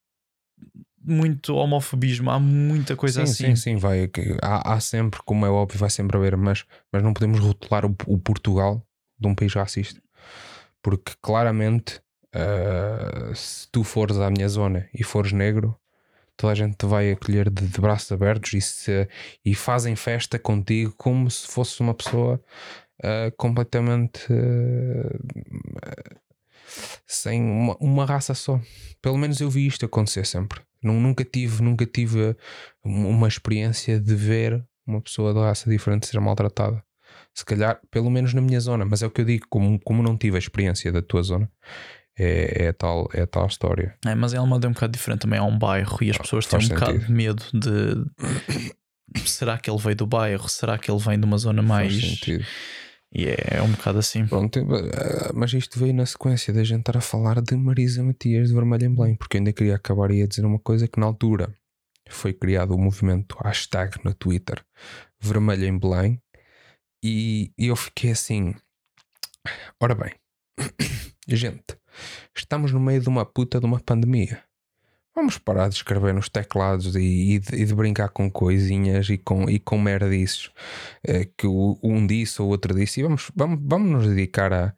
muito homofobismo, há muita coisa sim, assim. sim, sim, vai. Há, há sempre, como é óbvio, vai sempre haver, mas, mas não podemos rotular o, o Portugal de um país racista. Porque claramente, ah, se tu fores à minha zona e fores negro, toda a gente te vai acolher de, de braços abertos e, se, e fazem festa contigo como se fosse uma pessoa ah, completamente ah, sem uma, uma raça só. Pelo menos eu vi isto acontecer sempre. Nu- Nunca tive, nunca tive um- uma experiência de ver uma pessoa de raça diferente ser maltratada. Se calhar, pelo menos na minha zona, mas é o que eu digo, como, como não tive a experiência da tua zona, é, é, tal, é tal história. É, mas em Almada é um bocado diferente também. É um bairro e as pessoas têm um faz bocado sentido. de medo de. Será que ele veio do bairro? Será que ele vem de uma zona mais. Faz sentido. E é, é um bocado assim. Pronto, eh, mas isto veio na sequência da gente estar a falar de Marisa Matias de Vermelho em Belém, porque eu ainda queria acabar e dizer uma coisa que na altura foi criado o movimento hashtag no Twitter Vermelho em Belém e, eu fiquei assim, ora bem, gente, estamos no meio de uma puta de uma pandemia. Vamos parar de escrever nos teclados e, e de, e de brincar com coisinhas e com, e com merdices eh, que um disse ou outro disse e vamos, vamos, vamos nos dedicar a,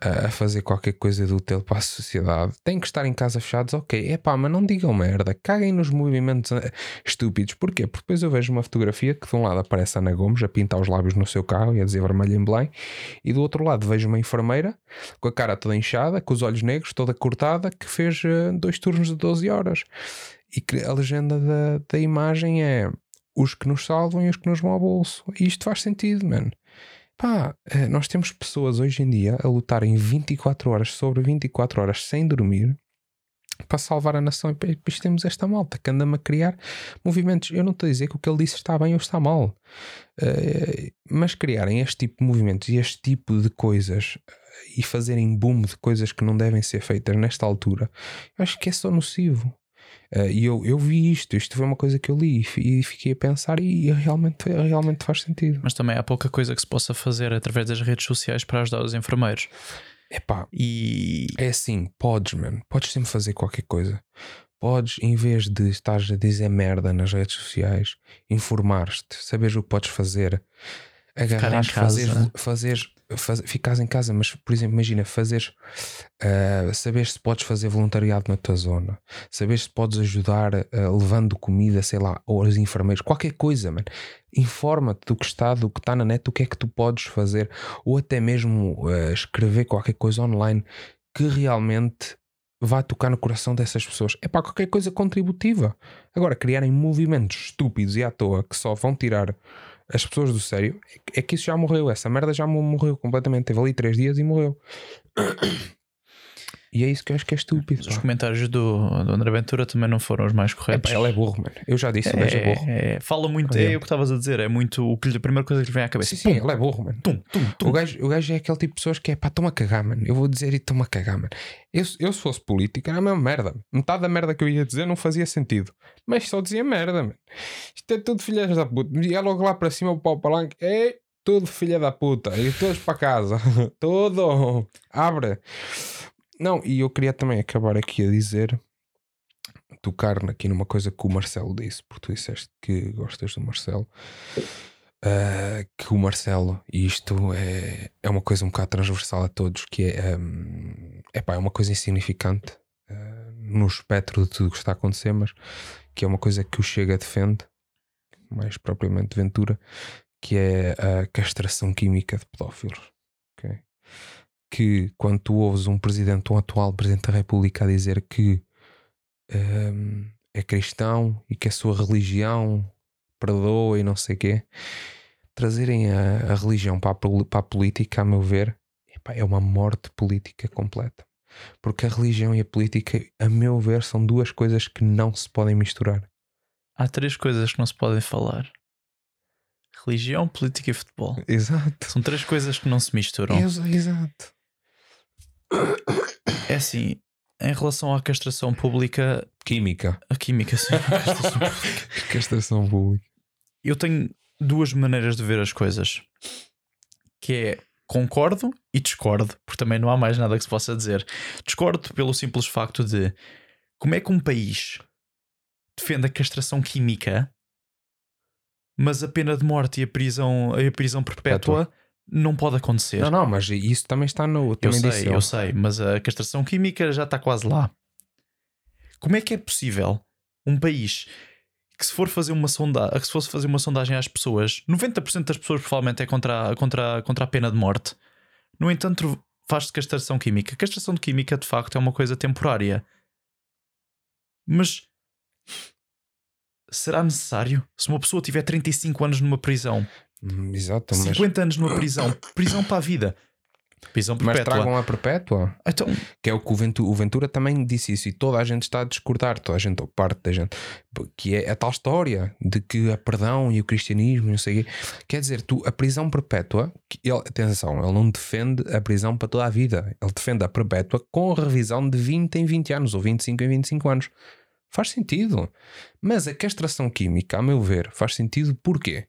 a fazer qualquer coisa de útil para a sociedade. Tem que estar em casa fechados, ok. É pá, mas não digam merda, caguem nos movimentos eh, estúpidos. Porquê? Porque depois eu vejo uma fotografia que de um lado aparece Ana Gomes a pintar os lábios no seu carro e a dizer vermelho em Belém, e do outro lado vejo uma enfermeira com a cara toda inchada, com os olhos negros, toda cortada, que fez eh, dois turnos de 12 horas. E que a legenda da, da imagem é os que nos salvam e os que nos vão ao bolso. E isto faz sentido, mano. Pá, eh, nós temos pessoas hoje em dia a lutarem 24 horas sobre 24 horas sem dormir para salvar a nação. E depois temos esta malta que anda-me a criar movimentos. Eu não estou a dizer que o que ele disse está bem ou está mal, Eh, mas criarem este tipo de movimentos e este tipo de coisas eh, e fazerem boom de coisas que não devem ser feitas nesta altura, eu acho que é só nocivo. Eh, E eu, eu vi isto, isto foi uma coisa que eu li e fi- fiquei a pensar e realmente, realmente faz sentido. Mas também há pouca coisa que se possa fazer através das redes sociais para ajudar os enfermeiros. Epá, E é assim, podes, mano, podes sempre fazer qualquer coisa. podes, em vez de estares a dizer merda nas redes sociais, informares-te, saberes o que podes fazer, agarrares, fazer, fazer, fazer, ficares em casa, mas por exemplo, imagina fazeres, uh, saberes se podes fazer voluntariado na tua zona, saberes se podes ajudar uh, levando comida, sei lá, ou aos enfermeiros, qualquer coisa, mano. Informa-te do que está, do que está na net, o que é que tu podes fazer, ou até mesmo uh, escrever qualquer coisa online que realmente vá tocar no coração dessas pessoas. É para qualquer coisa contributiva. Agora, criarem movimentos estúpidos e à toa que só vão tirar as pessoas do sério, é que isso já morreu. Essa merda já morreu completamente. Teve ali três dias e morreu. E é isso que eu acho que é estúpido. Os comentários do, do André Ventura também não foram os mais corretos. É, ele é burro, mano. Eu já disse, é, o gajo é burro. É, fala muito, é, é o que estavas a dizer, é muito o que a primeira coisa que lhe vem à cabeça. Sim, sim, ele é burro, mano. Tum, tum, tum. O, gajo, o gajo é aquele tipo de pessoas que é pá, estão a cagar, mano. Eu vou dizer e estão a cagar, mano. Eu, eu se fosse político era a mesma merda. Metade da merda que eu ia dizer não fazia sentido. Mas só dizia merda, mano. Isto é tudo filhas da puta. E é logo lá para cima o pau palanque. É tudo filha da puta. E todos para casa. Todo. Abre. Não, e eu queria também acabar aqui a dizer, tocar aqui numa coisa que o Marcelo disse, porque tu disseste que gostas do Marcelo. Uh, que o Marcelo, e isto é, é uma coisa um bocado transversal a todos, que é, um, epá, é uma coisa insignificante uh, no espectro de tudo o que está a acontecer, mas que é uma coisa que o Chega defende, mais propriamente Ventura, que é a castração química de pedófilos. Okay? Que quando tu ouves um presidente, um atual presidente da República a dizer que um, é cristão e que a sua religião perdoa e não sei o quê, trazerem a, a religião para a, para a, política, a meu ver, epá, é uma morte política completa. Porque a religião e a política, a meu ver, são duas coisas que não se podem misturar. Há três coisas que não se podem falar: religião, política e futebol. Exato. São três coisas que não se misturam. Exato. É assim, em relação à castração pública. Química. A química, sim. castração pública. castração pública. Eu tenho duas maneiras de ver as coisas. Que é concordo e discordo, porque também não há mais nada que se possa dizer. Discordo pelo simples facto de como é que um país defende a castração química, mas a pena de morte e a prisão, a prisão perpétua, perpétua não pode acontecer. Não, não, mas isso também está no. Também eu sei, eu sei, mas a castração química já está quase lá. Como é que é possível um país que se for fazer uma sondagem, que se fosse fazer uma sondagem às pessoas, 90% das pessoas provavelmente é contra, contra, contra a pena de morte. No entanto, faz-se castração química. Castração de química, de facto, é uma coisa temporária. Mas será necessário? Se uma pessoa tiver 35 anos numa prisão exato, 50 mas... anos numa prisão, prisão para a vida. Prisão perpétua. Mas tragam a perpétua. Então... Que é o que o Ventura, o Ventura, também disse isso e toda a gente está a discordar, toda a gente, ou parte da gente, que é a tal história de que a perdão e o cristianismo, não sei o quê. Quer dizer, tu, a prisão perpétua, ele, atenção, ele não defende a prisão para toda a vida, ele defende a perpétua com revisão de 20 em 20 anos ou 25 em 25 anos. Faz sentido. Mas a castração química, a meu ver, faz sentido porquê?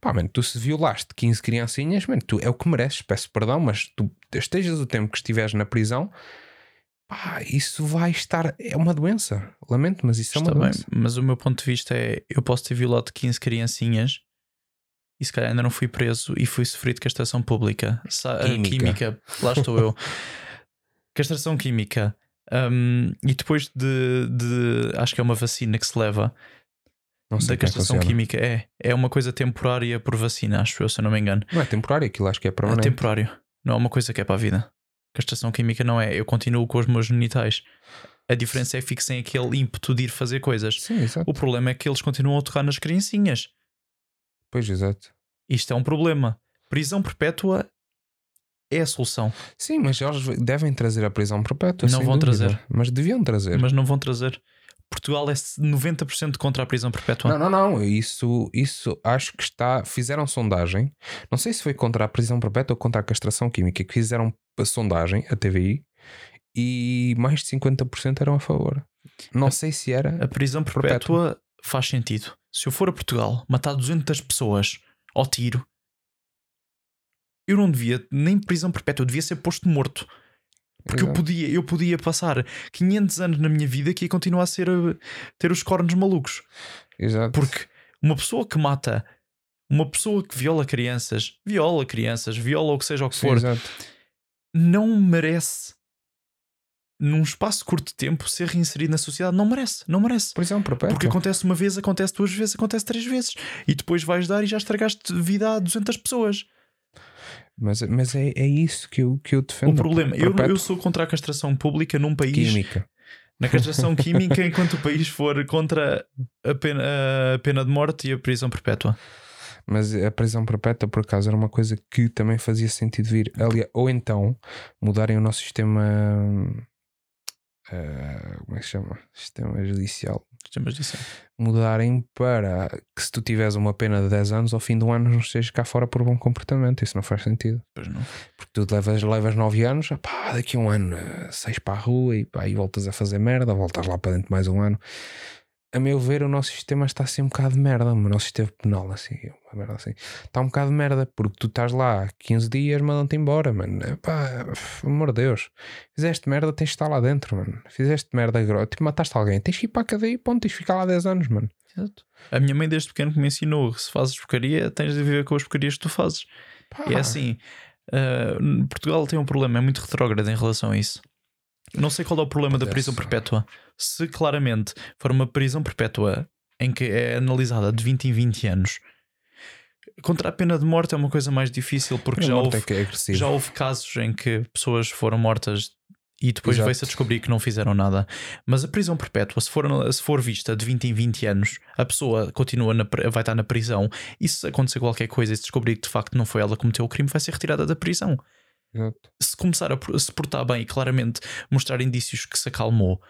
Pá, mano, tu se violaste 15 criancinhas, mano, tu é o que mereces, peço perdão, mas tu estejas o tempo que estiveres na prisão, pá, isso vai estar. É uma doença. Lamento, mas isso Está é uma bem, doença. Mas o meu ponto de vista é: eu posso ter violado 15 criancinhas e se calhar ainda não fui preso e fui sofrido castração pública. Sa química. química. lá estou eu. castração química. Um, e depois de, de. Acho que é uma vacina que se leva não sei da é castração química. É, é uma coisa temporária por vacina, acho eu, se eu não me engano. Não é temporário, aquilo acho que é permanente. É temporário. Não é uma coisa que é para a vida. Castração química não é. Eu continuo com os meus genitais. A diferença é que fico sem aquele ímpeto de ir fazer coisas. Sim, exato. O problema é que eles continuam a tocar nas criancinhas. Pois, exato. Isto é um problema. Prisão perpétua é a solução. Sim, mas eles devem trazer a prisão perpétua. Não vão dúvida. trazer. Mas deviam trazer. Mas não vão trazer. Portugal é 90% contra a prisão perpétua. Não, não, não. Isso, isso acho que está. Fizeram sondagem. Não sei se foi contra a prisão perpétua ou contra a castração química, que fizeram a sondagem, a TVI, e mais de 50% eram a favor. Não a, sei se era. A prisão perpétua, perpétua faz sentido. Se eu for a Portugal matar 200 pessoas ao tiro, eu não devia nem prisão perpétua, eu devia ser posto morto. Porque eu podia, eu podia passar 500 anos na minha vida que ia continuar a ser a ter os cornos malucos. Exato. Porque uma pessoa que mata, uma pessoa que viola crianças, viola crianças, viola o que seja o que for, exato. não merece, num espaço curto de tempo, ser reinserido na sociedade. Não merece, não merece. Prisão perpétua. Porque acontece uma vez, acontece duas vezes, acontece três vezes. E depois vais dar e já estragaste vida a 200 pessoas. Mas, mas é, é isso que eu, que eu defendo. o problema, eu, eu sou contra a castração pública num país. Química. Na castração química, enquanto o país for contra a pena, a pena de morte e a prisão perpétua. Mas a prisão perpétua, por acaso, era uma coisa que também fazia sentido vir. Aliás, ou então mudarem o nosso sistema. ah, como é que se chama? Sistema judicial. Mudarem para que se tu tiveres uma pena de 10 anos, ao fim do ano não estejas cá fora por bom comportamento. Isso não faz sentido. Pois não. Porque tu levas, levas 9 anos, pá, daqui a um ano, 6 para a rua e, pá, e voltas a fazer merda, voltas lá para dentro mais um ano. A meu ver, o nosso sistema está assim um bocado de merda. O nosso sistema penal, assim, uma merda assim, está um bocado de merda porque tu estás lá 15 dias, mandam-te embora, mano. Pá, pelo amor de Deus, fizeste merda, tens de estar lá dentro, mano. Fizeste merda tipo, mataste alguém, tens que ir para a cadeia e ponto, tens de ficar lá 10 anos, mano. Exato. A minha mãe, desde pequeno, que me ensinou: se fazes porcaria, tens de viver com as porcarias que tu fazes. Pá, E é assim: ah, Portugal tem um problema, é muito retrógrado em relação a isso. Não sei qual é o problema da Acontece. prisão perpétua. Se claramente for uma prisão perpétua em que é analisada de 20 em 20 anos, contra a pena de morte é uma coisa mais difícil porque já morte houve, é é já houve casos em que pessoas foram mortas e depois veio-se a descobrir que não fizeram nada. Mas a prisão perpétua, se for, se for vista de 20 em 20 anos, a pessoa continua na, vai estar na prisão e se acontecer qualquer coisa e se descobrir que de facto não foi ela que cometeu o crime, vai ser retirada da prisão. Exato. Se começar a se portar bem e claramente mostrar indícios que se acalmou,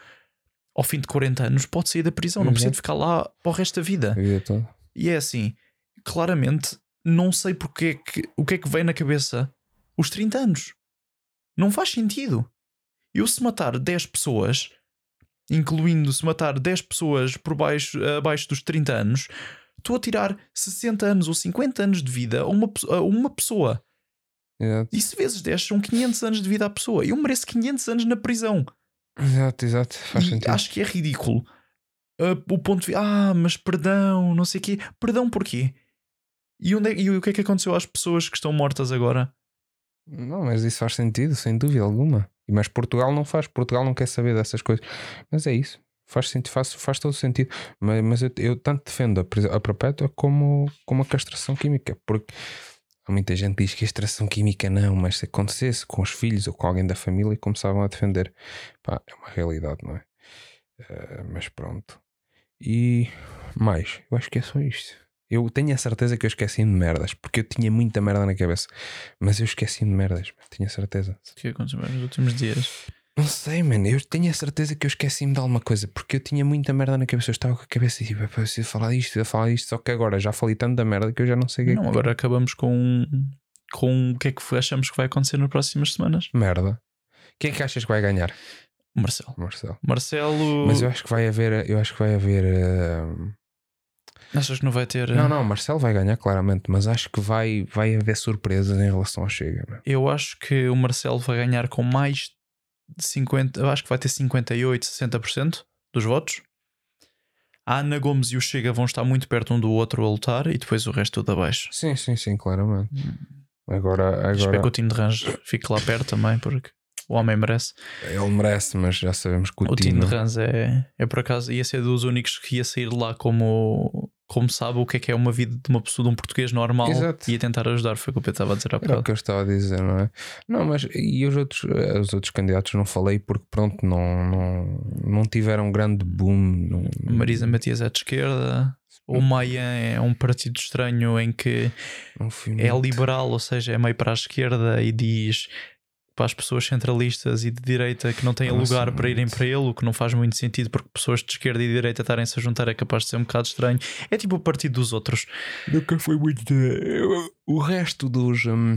ao fim de 40 anos pode sair da prisão, não precisa de ficar lá para o resto da vida. Toda. E é assim, claramente, não sei porque é que, o que é que vem na cabeça os 30 anos. Não faz sentido. Eu se matar 10 pessoas, incluindo se matar 10 pessoas por baixo, abaixo dos 30 anos, estou a tirar 60 anos ou 50 anos de vida a uma, a uma pessoa. Exato. E se vezes 10 são 500 anos de vida à pessoa. Eu mereço 500 anos na prisão. Exato, exato. Faz E sentido. acho que é ridículo. Ah, o ponto de ah, mas perdão, não sei o quê. Perdão porquê? E, onde é- e o que é que aconteceu às pessoas que estão mortas agora? Não, mas isso faz sentido, sem dúvida alguma. Mas Portugal não faz, Portugal não quer saber dessas coisas. Mas é isso, faz, sentido, faz, faz todo sentido. Mas, mas eu, eu tanto defendo a, prisão- a perpétua como, como a castração química, porque muita gente diz que a castração química não, mas se acontecesse com os filhos ou com alguém da família, começavam a defender. Pá, é uma realidade, não é? Eh, mas pronto. E mais, eu acho que é só isto. Eu tenho a certeza que eu esqueci de merdas, porque eu tinha muita merda na cabeça. Mas eu esqueci de merdas, tinha certeza. O que aconteceu nos últimos dias? Não sei, mano. Eu tenho a certeza que eu esqueci-me de alguma coisa, porque eu tinha muita merda na cabeça. Eu estava com a cabeça tipo, eu preciso falar disto, preciso falar disto. Só que agora já falei tanto da merda que eu já não sei o que é Não, que- agora acabamos com, com o que é que achamos que vai acontecer nas próximas semanas. Merda. Quem é que achas que vai ganhar? Marcelo. Marcelo. Marcelo, Mas eu acho que vai haver. Eu acho que vai haver. eh, achas que não vai ter. Não, não, Marcelo vai ganhar claramente, mas acho que vai, vai haver surpresas em relação ao Chega. Eu acho que o Marcelo vai ganhar com mais 50, eu acho que vai ter 58, 60% dos votos. A Ana Gomes e o Chega vão estar muito perto um do outro a lutar e depois o resto tudo abaixo. Sim, sim, sim, claramente. Agora, Espero que agora o Tino de Range fique lá perto também, porque o homem merece. ele merece, mas já sabemos que o, O Tino Tino. de Range é, é por acaso, ia ser dos únicos que ia sair de lá como, como sabe o que é que é uma vida de uma pessoa, de um português normal Exato. e ia tentar ajudar. Foi o que Pedro estava a dizer há Era o bocado. que eu estava a dizer, não é? Não, mas e os outros, os outros candidatos não falei porque, pronto, não, não, não tiveram grande boom. Não, Marisa Matias é de esquerda. O Maia é um partido estranho em que é liberal, ou seja, é meio para a esquerda e diz para as pessoas centralistas e de direita que não têm Nossa, lugar para irem para ele, o que não faz muito sentido porque pessoas de esquerda e de direita estarem-se a juntar é capaz de ser um bocado estranho. É tipo o partido dos outros. Nunca foi muito. de- O resto dos. hum,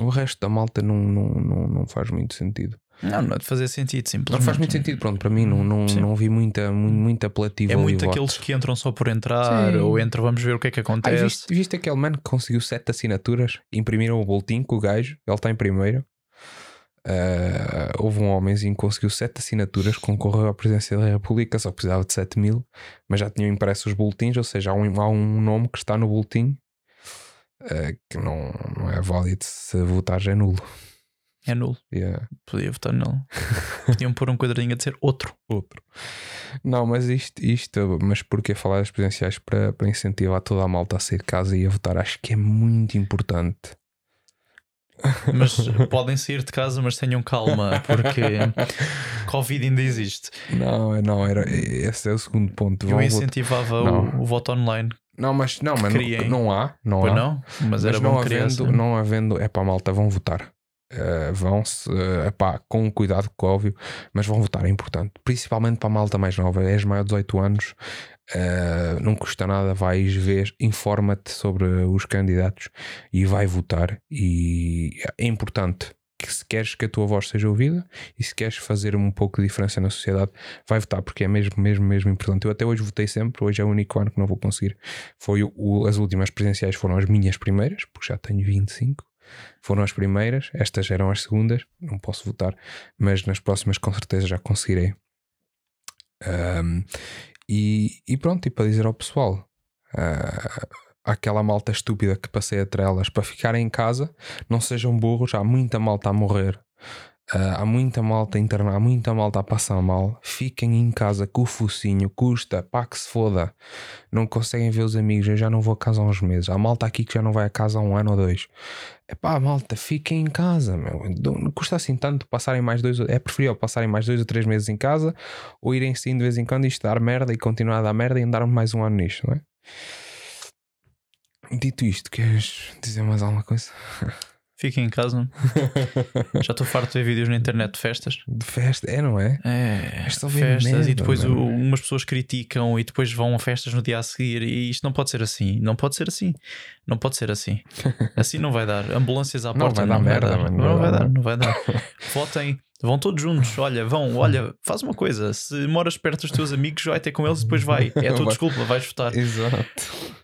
o resto da malta não, não, não, não faz muito sentido. Não, não é de fazer sentido, Não simplesmente. faz muito sentido, pronto, para mim não, não, Sim. não vi muita, muito, muito apelativo É muito aqueles que entram só por entrar Sim. ou entram, vamos ver o que é que Ai, acontece. viste, viste aquele mano que conseguiu sete assinaturas? Imprimiram o boletim com o gajo, ele está em primeiro. Uh, houve um homenzinho que conseguiu sete assinaturas, concorreu à presidência da República, só precisava de 7 mil, mas já tinham impresso os boletins, ou seja, há um, há um nome que está no boletim uh, que não, não é válido se votar já é nulo. É nulo. Yeah. Podia votar nulo. Podiam pôr um quadradinho a dizer outro. Outro. Não, mas isto, isto mas porquê falar das presidenciais para, para incentivar toda a malta a sair de casa e a votar? Acho que é muito importante. Mas podem sair de casa, mas tenham calma, porque Covid ainda existe. Não, não, era, esse é o segundo ponto. Eu incentivava o, o, voto online. Não, mas não, mas não, não, há, não pois há. não, mas, mas era não bom havendo, não havendo, é para a malta, vão votar. Uh, vão-se, uh, epá, com cuidado, óbvio, mas vão votar, é importante. Principalmente para a malta mais nova, és maior de 18 anos, Uh, não custa nada, vais ver, informa-te sobre os candidatos e vai votar. E é importante que se queres que a tua voz seja ouvida e se queres fazer um pouco de diferença na sociedade, vai votar, porque é mesmo, mesmo, mesmo importante. Eu até hoje votei sempre, hoje é o único ano que não vou conseguir. Foi o, as últimas presidenciais foram as minhas primeiras, porque já tenho 25. Foram as primeiras, estas eram as segundas, não posso votar, mas nas próximas com certeza já conseguirei. Um, e, e pronto, e para dizer ao pessoal, uh, aquela malta estúpida que passei a trelas para ficarem em casa, não sejam burros, há muita malta a morrer. Uh, há muita malta a internar, há muita malta a passar mal. Fiquem em casa com o focinho, custa, pá que se foda. Não conseguem ver os amigos. Eu já não vou a casa há uns meses. Há malta aqui que já não vai a casa há um ano ou dois. É pá, malta, fiquem em casa, meu. Não custa assim tanto passarem mais dois. É preferível passarem mais dois ou três meses em casa ou irem sim de vez em quando e dar merda e continuar a dar merda e andarmos mais um ano nisto, não é? Dito isto, queres dizer mais alguma coisa? Fiquem em casa. Já estou farto de ver vídeos na internet de festas. De festa, é, não é? É, festas merda, e depois o, umas pessoas criticam e depois vão a festas no dia a seguir. E isto não pode ser assim. Não pode ser assim. Não pode ser assim. Assim não vai dar. Ambulâncias à porta não vai dar não merda. Vai dar. Não vai dar, não vai dar. Votem. Vão todos juntos, olha, vão, olha, faz uma coisa. Se moras perto dos teus amigos, vai ter com eles e depois vai. É a tua desculpa, vais votar. Exato.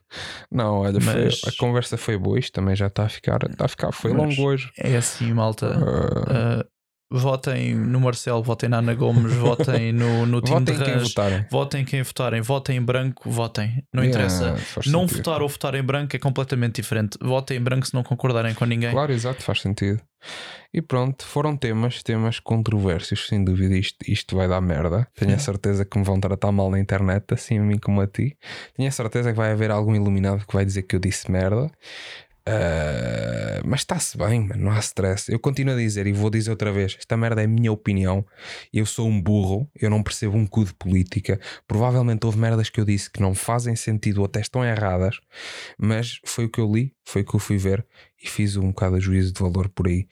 Não, olha, Mas... foi, a conversa foi boa, isto também já está a ficar, está a ficar foi Mas longo hoje. É assim, malta. Uh... Uh, votem no Marcelo, votem na Ana Gomes, votem no, no time votem de quem votarem. votem quem votarem, votem em branco, votem. Não yeah, interessa. Não sentido. votar ou votar em branco é completamente diferente. Votem em branco se não concordarem com ninguém. Claro, exato, faz sentido. E pronto, foram temas, temas controversos, sem dúvida. Isto, isto vai dar merda. Tenho a certeza que me vão tratar mal na internet, assim a mim como a ti. Tenho a certeza que vai haver algum iluminado que vai dizer que eu disse merda. Uh, mas está-se bem, mano, não há stress. Eu continuo a dizer e vou dizer outra vez: esta merda é a minha opinião. Eu sou um burro, eu não percebo um cu de política. Provavelmente houve merdas que eu disse que não fazem sentido ou até estão erradas, mas foi o que eu li, foi o que eu fui ver e fiz um bocado de juízo de valor por aí.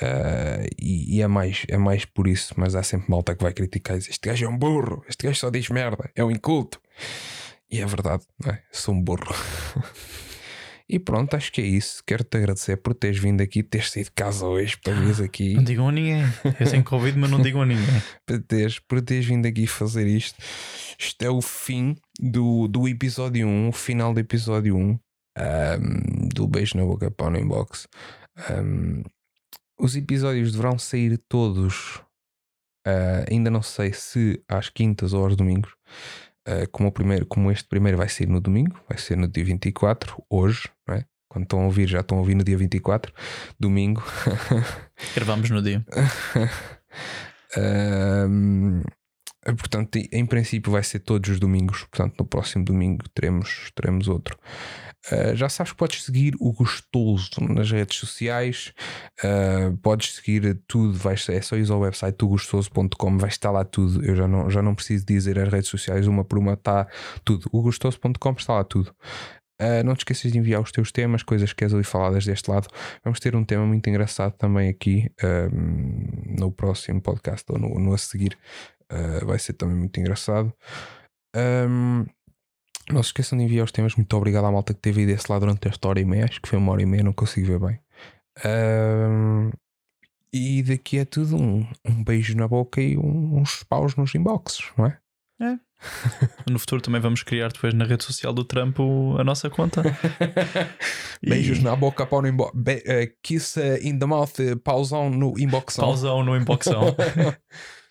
Uh, e, e, é, mais, é mais por isso, mas há sempre malta que vai criticar e diz: Este gajo é um burro, este gajo só diz merda, é um inculto. E é verdade, não é? sou um burro. E pronto, acho que é isso. Quero-te agradecer por teres vindo aqui, teres saído de casa hoje para vires aqui. Não digam a ninguém. Eu tenho Covid, mas não digam a ninguém. por, teres, por teres vindo aqui fazer isto. Isto é o fim do, do episódio 1, o final do episódio 1 um, do Beijo na Boca Pau no Inbox. Um, os episódios deverão sair todos. Uh, ainda não sei se às quintas ou aos domingos. Uh, como, o primeiro, como este primeiro vai ser no domingo, vai ser no dia 24, hoje, não é? Quando estão a ouvir, já estão a ouvir no dia 24, domingo. Gravamos no dia. uh, portanto, em princípio vai ser todos os domingos. Portanto, no próximo domingo teremos, teremos outro. Uh, já sabes que podes seguir o Gostoso nas redes sociais, uh, podes seguir tudo, vais, é só ir ao website gostoso.com, vai estar lá tudo. Eu já não, já não preciso dizer as redes sociais uma por uma, está tudo. O gostoso.com está lá tudo. Uh, não te esqueças de enviar os teus temas, coisas que queres ouvir faladas deste lado. Vamos ter um tema muito engraçado também aqui no próximo podcast ou no, no a seguir. vai ser também muito engraçado. Um, não se esqueçam de enviar os temas. Muito obrigado à malta que teve desse lá durante esta hora e meia. Acho que foi uma hora e meia, não consigo ver bem. Um, e daqui é tudo. Um, um beijo na boca e um, uns paus nos inboxes, não é? É. No futuro também vamos criar depois na rede social do Trampo a nossa conta. Beijos na boca, pau no inbox. Be uh, kiss eh, in the mouth, eh, pausão no inboxão. Pausão no inboxão.